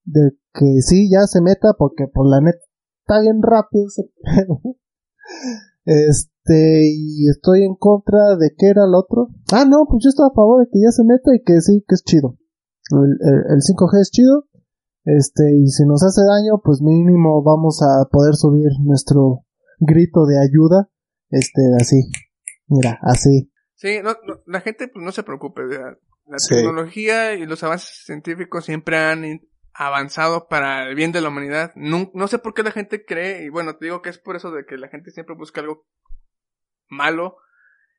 de que sí, ya se meta, porque por la neta está bien rápido ese Este, y estoy en contra de que era el otro. Ah, no, pues yo estoy a favor de que ya se meta y que sí, que es chido. El, el 5G es chido. Este, y si nos hace daño, pues mínimo vamos a poder subir nuestro grito de ayuda. Este, así. Mira, así. Sí, no, la gente pues no se preocupe. La, tecnología y los avances científicos siempre han avanzado para el bien de la humanidad. No, no, sé por qué la gente cree, y bueno, te digo que es por eso de que la gente siempre busca algo malo,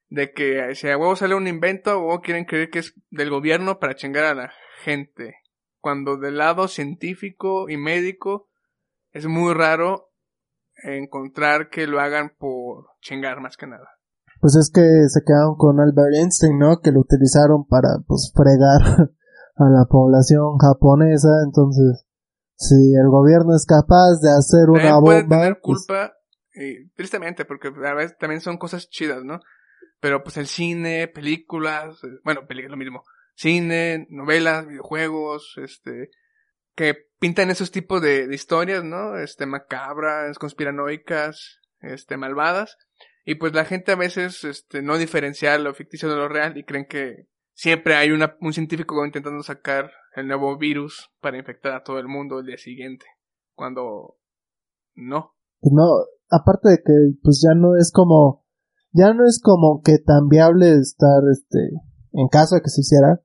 de que si a huevo sale un invento, o quieren creer que es del gobierno para chingar a la gente. Cuando del lado científico y médico es muy raro encontrar que lo hagan por chingar más que nada. Pues es que se quedaron con Albert Einstein, ¿no? Que lo utilizaron para, pues, fregar a la población japonesa, entonces si el gobierno es capaz de hacer una bomba, puede tener pues culpa tristemente porque a veces también son cosas chidas, ¿no? Pero pues el cine, películas, eh, bueno, películas lo mismo, cine, novelas, videojuegos, este que pintan esos tipos de, de historias, ¿no? Este macabras, conspiranoicas, este malvadas y pues la gente a veces este no diferencia lo ficticio de lo real y creen que siempre hay una, un científico intentando sacar el nuevo virus para infectar a todo el mundo el día siguiente, cuando no. Pues no, aparte de que pues ya no es como, ya no es como que tan viable estar, este, en caso de que se hiciera,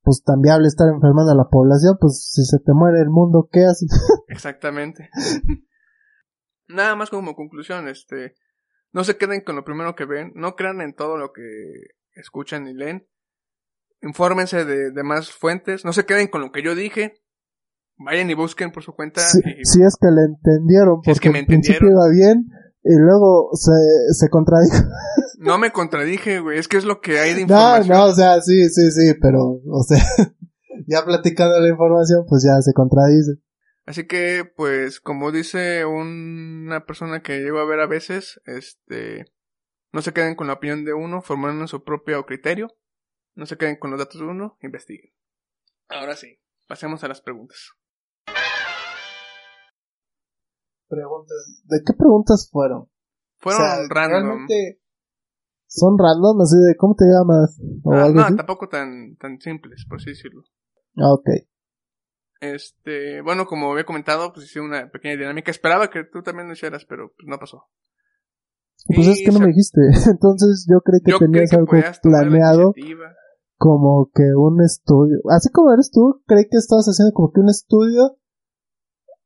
pues tan viable estar enfermando a la población, pues si se te muere el mundo, ¿qué haces? Exactamente. Nada más como conclusión, este, no se queden con lo primero que ven, no crean en todo lo que escuchan y leen, infórmense de, más fuentes, no se queden con lo que yo dije, vayan y busquen por su cuenta. Si, es que le entendieron, porque es que me en principio iba bien y luego se, se contradijo. No me contradije, güey, es que es lo que hay de información. No, no, o sea, sí, sí, sí, pero, o sea, ya platicando la información, pues ya se contradice. Así que, pues, como dice una persona que llego a ver a veces, este, no se queden con la opinión de uno, formando su propio criterio. No se queden con los datos de uno, investiguen. Ahora sí, pasemos a las preguntas. Preguntas. ¿De qué preguntas fueron? Fueron random. son random, así de cómo te llamas. Ah, no, tampoco tan, tan simples, por así decirlo. Ah, ok. Este, bueno, como había comentado, pues hice una pequeña dinámica. Esperaba que tú también lo hicieras, pero pues no pasó. Pues es que no me dijiste. Entonces yo creí que tenías algo planeado como que un estudio. Así como eres tú, creí que estabas haciendo como que un estudio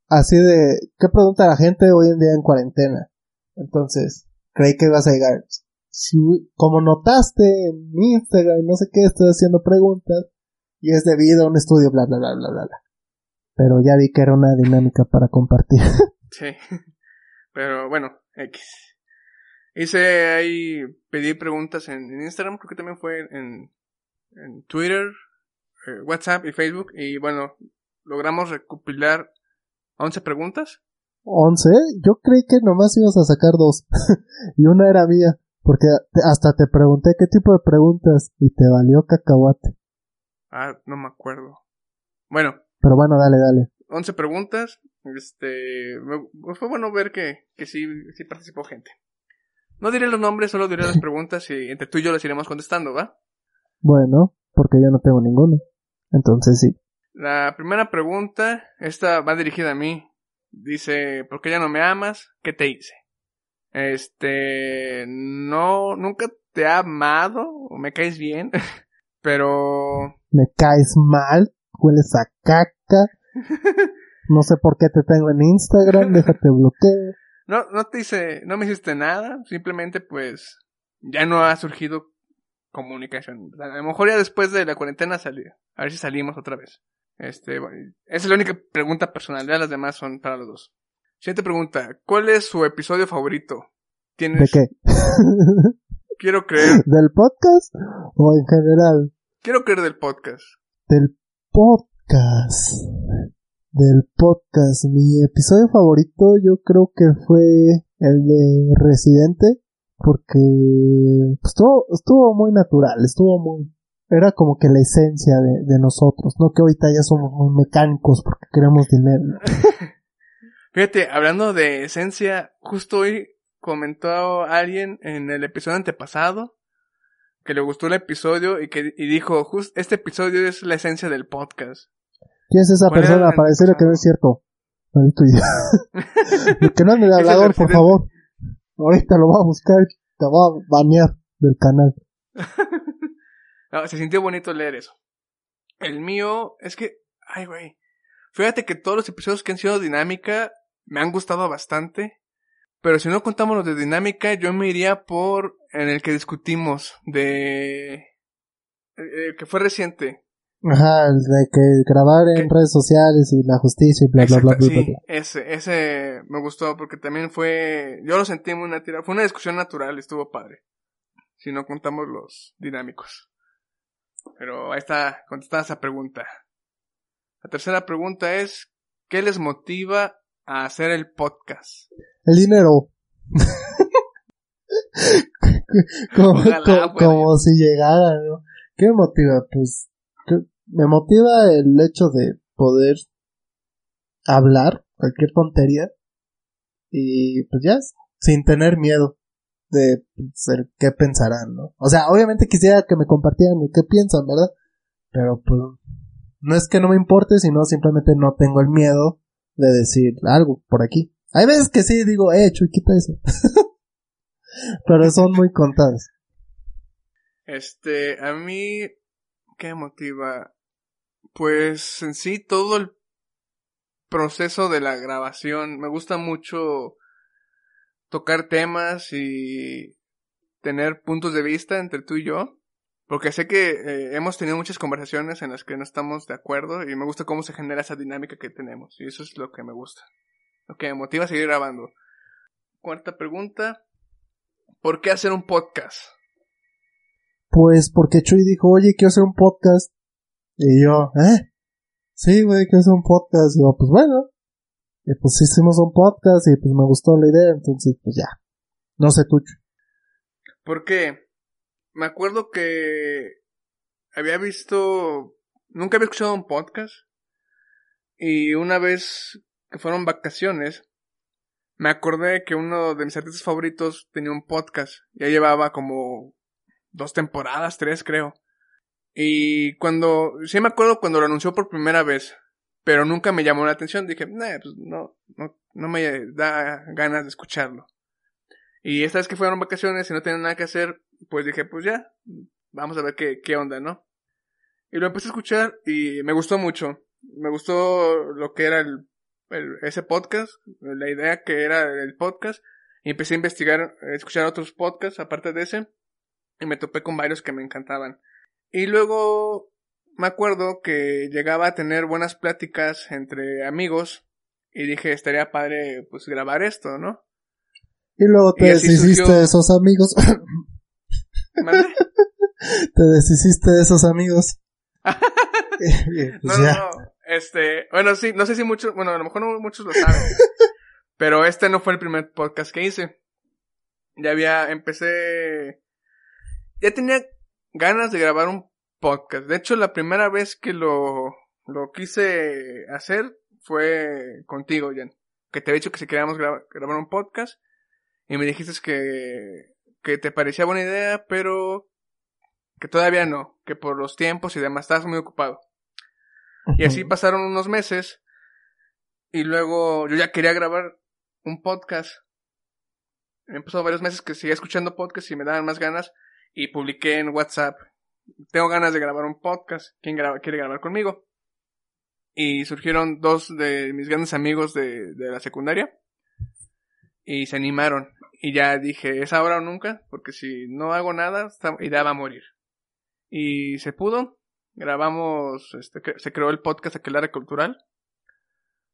así de qué pregunta la gente hoy en día en cuarentena. Entonces, creí que ibas a llegar. Si, como notaste en mi Instagram, no sé qué, estoy haciendo preguntas y es debido a un estudio, bla, bla, bla, bla, bla. Pero ya vi que era una dinámica para compartir. sí. Pero bueno, X. Hice ahí, pedí preguntas en, en Instagram, creo que también fue en, en Twitter, eh, WhatsApp y Facebook. Y bueno, logramos recopilar 11 preguntas. ¿11? Yo creí que nomás ibas a sacar dos. y una era mía. Porque hasta te pregunté qué tipo de preguntas y te valió cacahuate. Ah, no me acuerdo. Bueno. Pero bueno, dale, dale. 11 preguntas. Este, fue bueno ver que, que sí, sí participó gente. No diré los nombres, solo diré las preguntas y entre tú y yo las iremos contestando, ¿va? Bueno, porque yo no tengo ninguno. Entonces sí. La primera pregunta, esta va dirigida a mí. Dice, ¿por qué ya no me amas? ¿Qué te hice? Este, no, nunca te he amado, o me caes bien, pero... Me caes mal, hueles a caca. No sé por qué te tengo en Instagram, déjate bloquear. No, no te hice, no me hiciste nada, simplemente pues ya no ha surgido comunicación. A lo mejor ya después de la cuarentena salir. A ver si salimos otra vez. Este, esa es la única pregunta personal. Ya las demás son para los dos. Siguiente pregunta. ¿Cuál es su episodio favorito? ¿Tienes... ¿De qué? Quiero creer. ¿Del podcast o en general? Quiero creer del podcast. Del podcast. Del podcast. Mi episodio favorito yo creo que fue el de Residente, porque pues, estuvo, estuvo muy natural, estuvo muy, era como que la esencia de, nosotros, no que ahorita ya somos muy mecánicos porque queremos dinero. Fíjate, hablando de esencia, justo hoy comentó alguien en el episodio antepasado que le gustó el episodio y que y dijo, justo este episodio es la esencia del podcast. ¿Quién es esa persona? Para decirle que no es cierto. que no es el hablador, por favor. Ahorita lo va a buscar y te va a banear del canal. se sintió bonito leer eso. El mío es que, ay, güey. Fíjate que todos los episodios que han sido dinámica me han gustado bastante. Pero si no contamos los de dinámica, yo me iría por en el que discutimos de... Eh, que fue reciente. Ajá, el de que grabar en redes sociales y la justicia y bla, bla, bla, bla, sí, Ese, ese me gustó porque también fue... Yo lo sentí muy natural. Fue una discusión natural, estuvo padre. Si no contamos los dinámicos. Pero ahí está contestada esa pregunta. La tercera pregunta es, ¿qué les motiva a hacer el podcast? El dinero. como, si llegara, ¿no? ¿Qué me motiva? Pues me motiva el hecho de poder hablar cualquier tontería y pues ya sin tener miedo de ser pues, qué pensarán, ¿no? O sea, obviamente quisiera que me compartieran qué piensan, ¿verdad? Pero pues no es que no me importe, sino simplemente no tengo el miedo de decir algo por aquí. Hay veces que sí digo, eh, Chuy, quita eso. Pero son muy contadas. Este, a mí, ¿qué motiva? Pues en sí todo el proceso de la grabación. Me gusta mucho tocar temas y tener puntos de vista entre tú y yo. Porque sé que eh, hemos tenido muchas conversaciones en las que no estamos de acuerdo y me gusta cómo se genera esa dinámica que tenemos. Y eso es lo que me gusta. Lo que me motiva a seguir grabando. Cuarta pregunta. ¿Por qué hacer un podcast? Pues porque Chuy dijo, oye, quiero hacer un podcast. Y yo, ¿eh? Sí, güey, quiero hacer un podcast. Y yo, pues bueno. Y pues hicimos un podcast y pues me gustó la idea, entonces pues ya. No sé tú. ¿Por qué? Me acuerdo que había visto, nunca había escuchado un podcast. Y una vez que fueron vacaciones, me acordé que uno de mis artistas favoritos tenía un podcast. Ya llevaba como dos temporadas, tres creo. Y cuando, sí me acuerdo cuando lo anunció por primera vez, pero nunca me llamó la atención. Dije, pues no, no, no me da ganas de escucharlo. Y esta vez que fueron vacaciones y no tenía nada que hacer, pues dije, pues ya, vamos a ver qué, qué onda, ¿no? Y lo empecé a escuchar y me gustó mucho. Me gustó lo que era el, ese podcast, la idea que era el podcast. Y empecé a investigar, a escuchar otros podcasts aparte de ese. Y me topé con varios que me encantaban. Y luego me acuerdo que llegaba a tener buenas pláticas entre amigos. Y dije, estaría padre pues grabar esto, ¿no? Y luego te deshiciste de esos amigos. te deshiciste de esos amigos. Pues no, no, no. Este, bueno, sí, no sé si muchos, bueno, a lo mejor no muchos lo saben. pero este no fue el primer podcast que hice. Ya había, empecé, ya tenía ganas de grabar un podcast. De hecho, la primera vez que lo, lo quise hacer fue contigo, Jen. Que te había dicho que si queríamos grabar un podcast. Y me dijiste que, que te parecía buena idea, pero que todavía no, que por los tiempos y demás estabas muy ocupado. Y así pasaron unos meses y luego yo ya quería grabar un podcast. Me pasado varios meses que seguía escuchando podcasts y me daban más ganas y publiqué en WhatsApp. Tengo ganas de grabar un podcast. ¿Quién quiere grabar conmigo? Y surgieron dos de mis grandes amigos de, de la secundaria y se animaron. Y ya dije, es ahora o nunca, porque si no hago nada, ya va a morir. Y se pudo. Grabamos, este, se creó el podcast Aquelarre Cultural.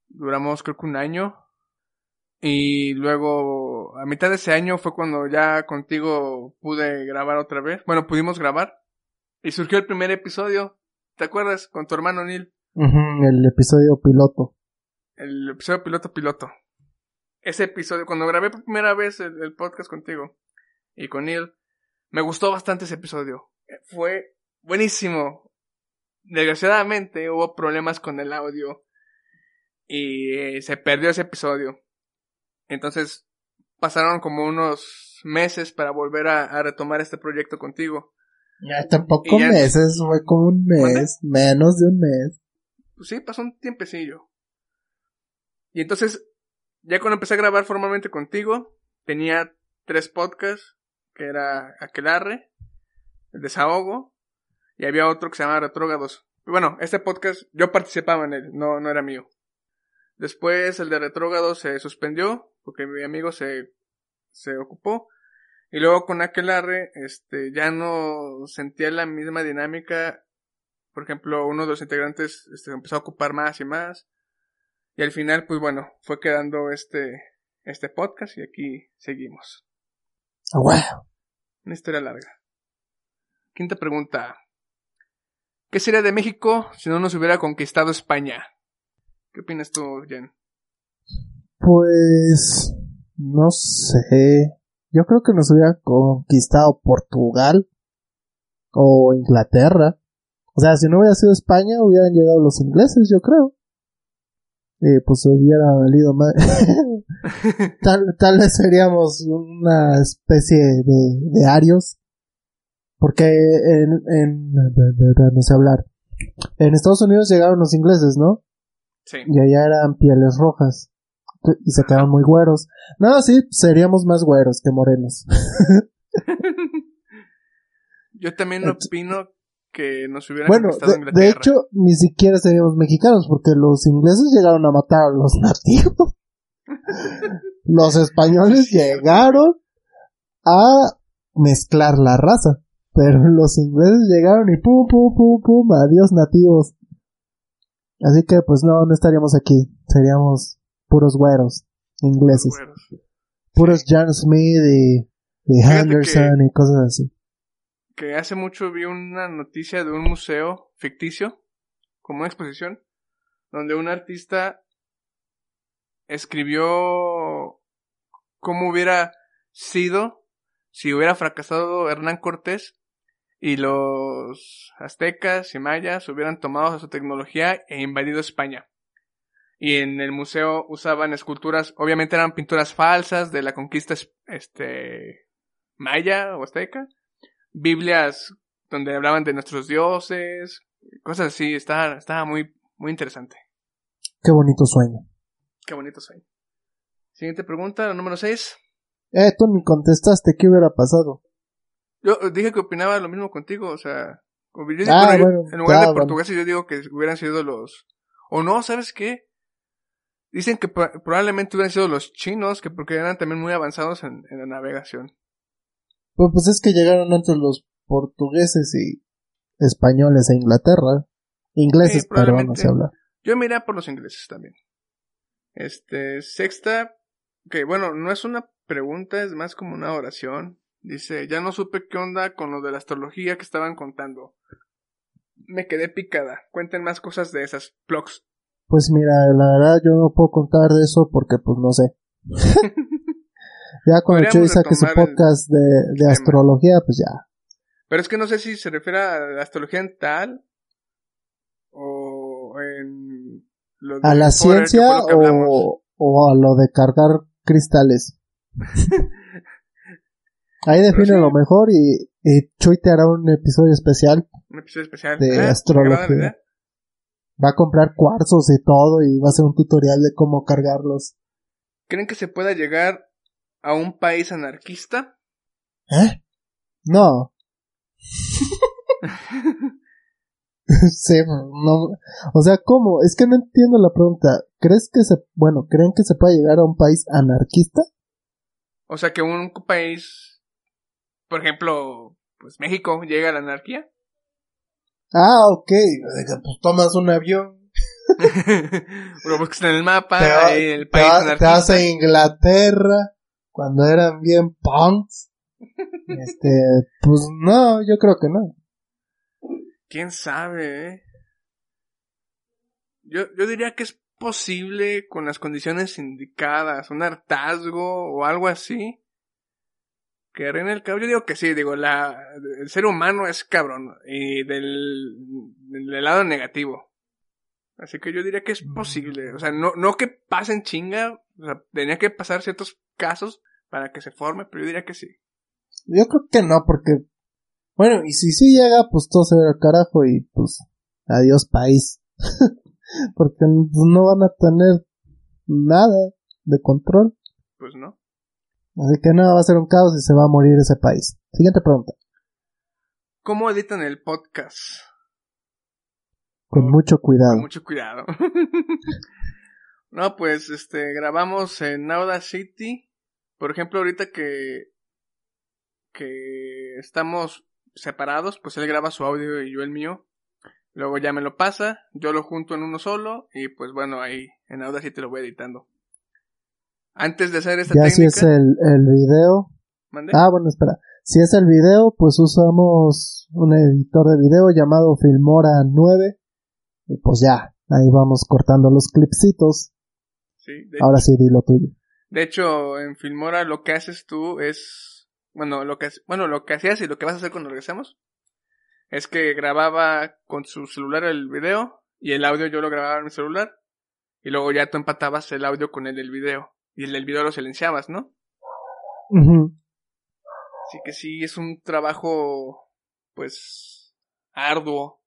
Duramos creo que un año. Y luego, a mitad de ese año fue cuando ya contigo pude grabar otra vez. Bueno, pudimos grabar. Y surgió el primer episodio. ¿Te acuerdas? Con tu hermano Neil. el episodio piloto. El episodio piloto piloto. Ese episodio, cuando grabé por primera vez el, el podcast contigo y con Neil, me gustó bastante ese episodio. Fue buenísimo. Desgraciadamente hubo problemas con el audio y eh, se perdió ese episodio. Entonces pasaron como unos meses para volver a, a retomar este proyecto contigo. Ya tampoco ya- meses, fue como un mes, menos de un mes. Pues sí, pasó un tiempecillo. Y entonces, ya cuando empecé a grabar formalmente contigo, tenía tres podcasts, que era Aquelarre, el Desahogo, y había otro que se llamaba Retrógados. Bueno, este podcast, yo participaba en él, no, no era mío. Después el de Retrógados se suspendió, porque mi amigo se, se ocupó. Y luego con Aquelarre, este, ya no sentía la misma dinámica por ejemplo, uno de los integrantes este, empezó a ocupar más y más. Y al final, pues bueno, fue quedando este, este podcast y aquí seguimos. Ah, Wow. Una historia larga. Quinta pregunta. ¿Qué sería de México si no nos hubiera conquistado España? ¿Qué opinas tú, Jen? Pues no sé. Yo creo que nos hubiera conquistado Portugal o Inglaterra. O sea, si no hubiera sido España, hubieran llegado los ingleses, yo creo. Y pues hubiera valido más. tal, tal vez seríamos una especie de, de arios. Porque en, en, no sé hablar. En Estados Unidos llegaron los ingleses, ¿no? Sí. Y allá eran pieles rojas. Y se quedaban muy güeros. No, sí, seríamos más güeros que morenos. Yo también opino que nos hubieran Bueno, de, Inglaterra. de hecho, ni siquiera seríamos mexicanos, porque los ingleses llegaron a matar a los nativos. los españoles llegaron a mezclar la raza. Pero los ingleses llegaron y pum, pum, pum, pum, adiós nativos. Así que pues no, no estaríamos aquí. Seríamos puros güeros ingleses. Güeros. Puros John Smith y, y Fíjate Henderson y cosas así. Que hace mucho vi una noticia de un museo ficticio, como una exposición, donde un artista escribió cómo hubiera sido si hubiera fracasado Hernán Cortés y los aztecas y mayas hubieran tomado su tecnología e invadido España. Y en el museo usaban esculturas, obviamente eran pinturas falsas de la conquista es- este maya o azteca, Biblias donde hablaban de nuestros dioses, cosas así, estaba, estaba muy, muy interesante. Qué bonito sueño. Qué bonito sueño. Siguiente pregunta, la número 6. Eh, tú ni contestaste, ¿qué hubiera pasado? Yo dije que opinaba lo mismo contigo, o sea, como yo digo, Ah, bueno, yo- bueno, en lugar ya, de bueno. portugueses yo digo que hubieran sido los... O no, ¿sabes qué? Dicen que pro- probablemente hubieran sido los chinos, que porque eran también muy avanzados en, en la navegación. Pues, pues es que llegaron antes los portugueses y españoles a Inglaterra. Ingleses, Sí, perdón, no sé hablar. Yo miré por los ingleses también. Este, sexta, que bueno, no es una pregunta, es más como una oración. Dice, ya no supe qué onda con lo de la astrología que estaban contando. Me quedé picada. Cuenten más cosas de esas blogs. Pues mira, la verdad yo no puedo contar de eso porque pues no sé. ya cuando Chuy saque su podcast de, de astrología, pues ya. Pero es que no sé si se refiere a la astrología en tal o en lo de ¿A la ciencia o, o a lo de cargar cristales? Ahí define sí. lo mejor y, y Chuy te hará un episodio especial. Un episodio especial. de Ah, astrología. Va a comprar cuarzos y todo y va a hacer un tutorial de cómo cargarlos. ¿Creen que se pueda llegar a un país anarquista? ¿Eh? No. sí, no. O sea, ¿cómo? Es que no entiendo la pregunta. ¿Crees que se, bueno, creen que se puede llegar a un país anarquista? O sea, que un país, por ejemplo, pues México llega a la anarquía. Ah, ok. Pues tomas un avión. Lo buscas en el mapa, Te, va- el te país va- te vas a Inglaterra cuando eran bien punks. Este, pues no, yo creo que no. ¿Quién sabe, eh? Yo, yo diría que es posible con las condiciones indicadas, un hartazgo o algo así, que reine el caos. Yo digo que sí, digo, la, el ser humano es cabrón y del, del lado negativo. Así que yo diría que es posible. O sea, no, no que pasen chinga. O sea, tenía que pasar ciertos casos para que se forme, pero yo diría que sí. Yo creo que no, porque, bueno, y si sí llega, pues todo se ve al carajo y pues, adiós país. porque no van a tener nada de control. Pues no. Así que nada, va a ser un caos y se va a morir ese país. Siguiente pregunta. ¿Cómo editan el podcast? Con mucho cuidado. Con mucho cuidado. no, pues, este, grabamos en Audacity. Por ejemplo, ahorita que, que estamos separados, pues él graba su audio y yo el mío. Luego ya me lo pasa, yo lo junto en uno solo y pues bueno, ahí en Audacity lo voy editando. Antes de hacer esta ya técnica... si es el, el video. ¿Mande? Ah, bueno, espera. Si es el video, pues usamos un editor de video llamado Filmora 9. Y pues ya, ahí vamos cortando los clipsitos. Sí, de, Ahora sí, di lo tuyo. de hecho, en Filmora lo que haces tú es... Bueno, lo que, bueno, lo que hacías y lo que vas a hacer cuando regresemos es que grababa con su celular el video y el audio yo lo grababa en mi celular y luego ya tú empatabas el audio con el del video y el del video lo silenciabas, ¿no? Ujú. Así que sí, es un trabajo, pues, arduo,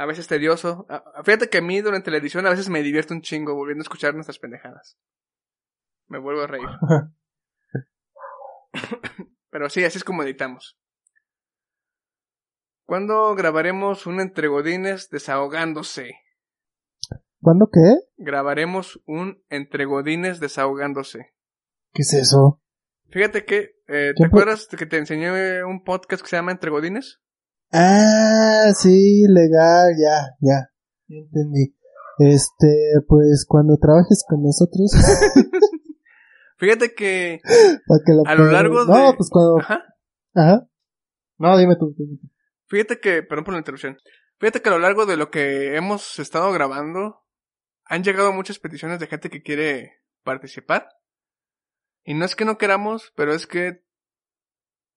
a veces tedioso. Fíjate que a mí durante la edición a veces me divierto un chingo volviendo a escuchar nuestras pendejadas. Me vuelvo a reír. Pero sí, así es como editamos. ¿Cuándo grabaremos un entregodines desahogándose? ¿Cuándo qué? Grabaremos un entregodines desahogándose. ¿Qué es eso? Fíjate que, eh, ¿te acuerdas que te enseñé un podcast que se llama Entregodines? Ah, sí, legal, ya, ya. Ya entendí. Este, pues cuando trabajes con nosotros, Fíjate que lo a lo largo de... No, pues cuando. Ajá. Ajá. No, dime tú. dime tú. Fíjate que, perdón por la interrupción. Fíjate que a lo largo de lo que hemos estado grabando, han llegado muchas peticiones de gente que quiere participar. Y no es que no queramos, pero es que,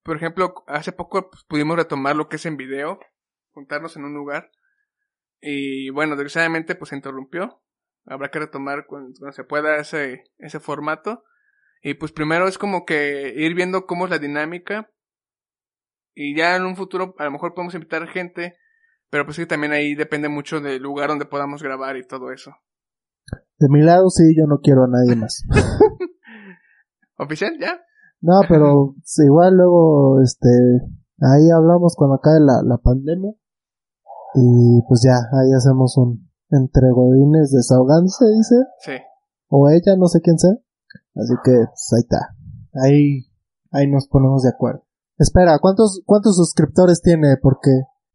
por ejemplo, hace poco pues, pudimos retomar lo que es en video, juntarnos en un lugar. Y bueno, desgraciadamente pues se interrumpió. Habrá que retomar cuando, cuando se pueda ese, ese formato. Y pues primero es como que ir viendo cómo es la dinámica y ya en un futuro a lo mejor podemos invitar gente, pero pues sí, también ahí depende mucho del lugar donde podamos grabar y todo eso. De mi lado, sí, yo no quiero a nadie más. ¿Oficial? ¿Ya? No, pero igual luego, este, ahí hablamos cuando acabe la, la pandemia. Y pues ya, ahí hacemos un entre godines desahogándose, dice. Sí. O ella, no sé quién sea. Así que, pues ahí está. Ahí, ahí nos ponemos de acuerdo. Espera, ¿cuántos, cuántos suscriptores tiene? Porque,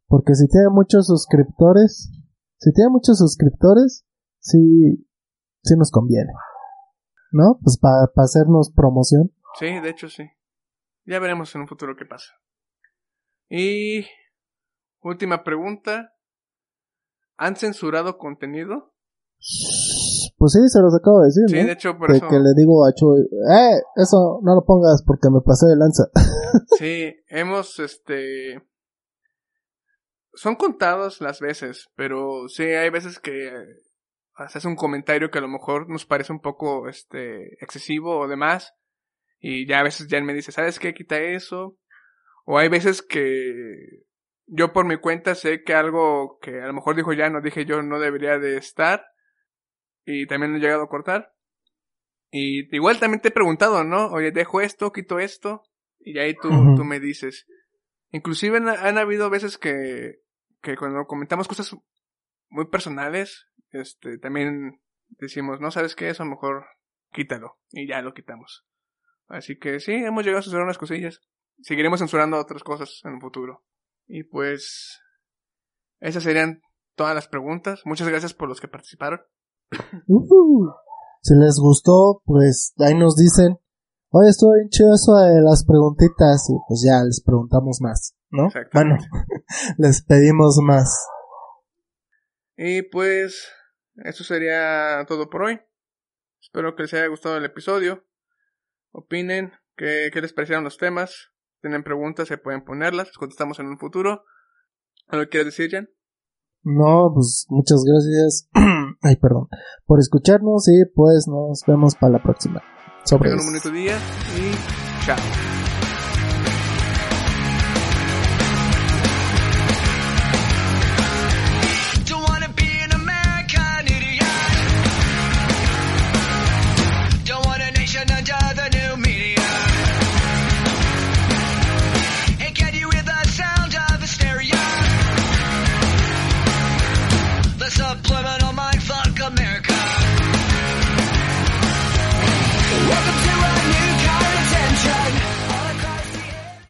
porque si tiene muchos suscriptores, si tiene muchos suscriptores, sí, sí nos conviene. ¿No? Pues para hacernos promoción. Sí, de hecho sí. Ya veremos en un futuro qué pasa. Y última pregunta. ¿Han censurado contenido? Pues sí, se los acabo de decir, Sí, ¿no? de hecho, por Que, eso. que le digo a Chuy, eh, eso no lo pongas porque me pasé de lanza. Sí, hemos, este... Son contadas las veces, pero sí hay veces que haces un comentario que a lo mejor nos parece un poco, este, excesivo o demás. Y ya a veces ya él me dice, ¿sabes qué? Quita eso. O hay veces que yo por mi cuenta sé que algo que a lo mejor dijo ya, no dije yo, no debería de estar. Y también lo he llegado a cortar. Y igual también te he preguntado, ¿no? Oye, dejo esto, quito esto. Y ahí tú, tú me dices. Inclusive han, han habido veces que, que cuando comentamos cosas muy personales, este, también decimos, no sabes qué, eso a lo mejor quítalo. Y ya lo quitamos. Así que sí, hemos llegado a censurar unas cosillas. Seguiremos censurando otras cosas en el futuro. Y pues, esas serían todas las preguntas. Muchas gracias por los que participaron. Ujú. Si les gustó, pues ahí nos dicen, oye, estuvo bien chido eso de las preguntitas y pues ya les preguntamos más, ¿no? Bueno, les pedimos más. Y pues, eso sería todo por hoy. Espero que les haya gustado el episodio. Opinen qué, qué les parecieron los temas. Si tienen preguntas, se pueden ponerlas. Les contestamos en un futuro. ¿Algo quieres decir, Jan? No, pues muchas gracias. Ay, perdón. Por escucharnos y pues nos vemos para la próxima. Sobre Tengan un bonito día y chao.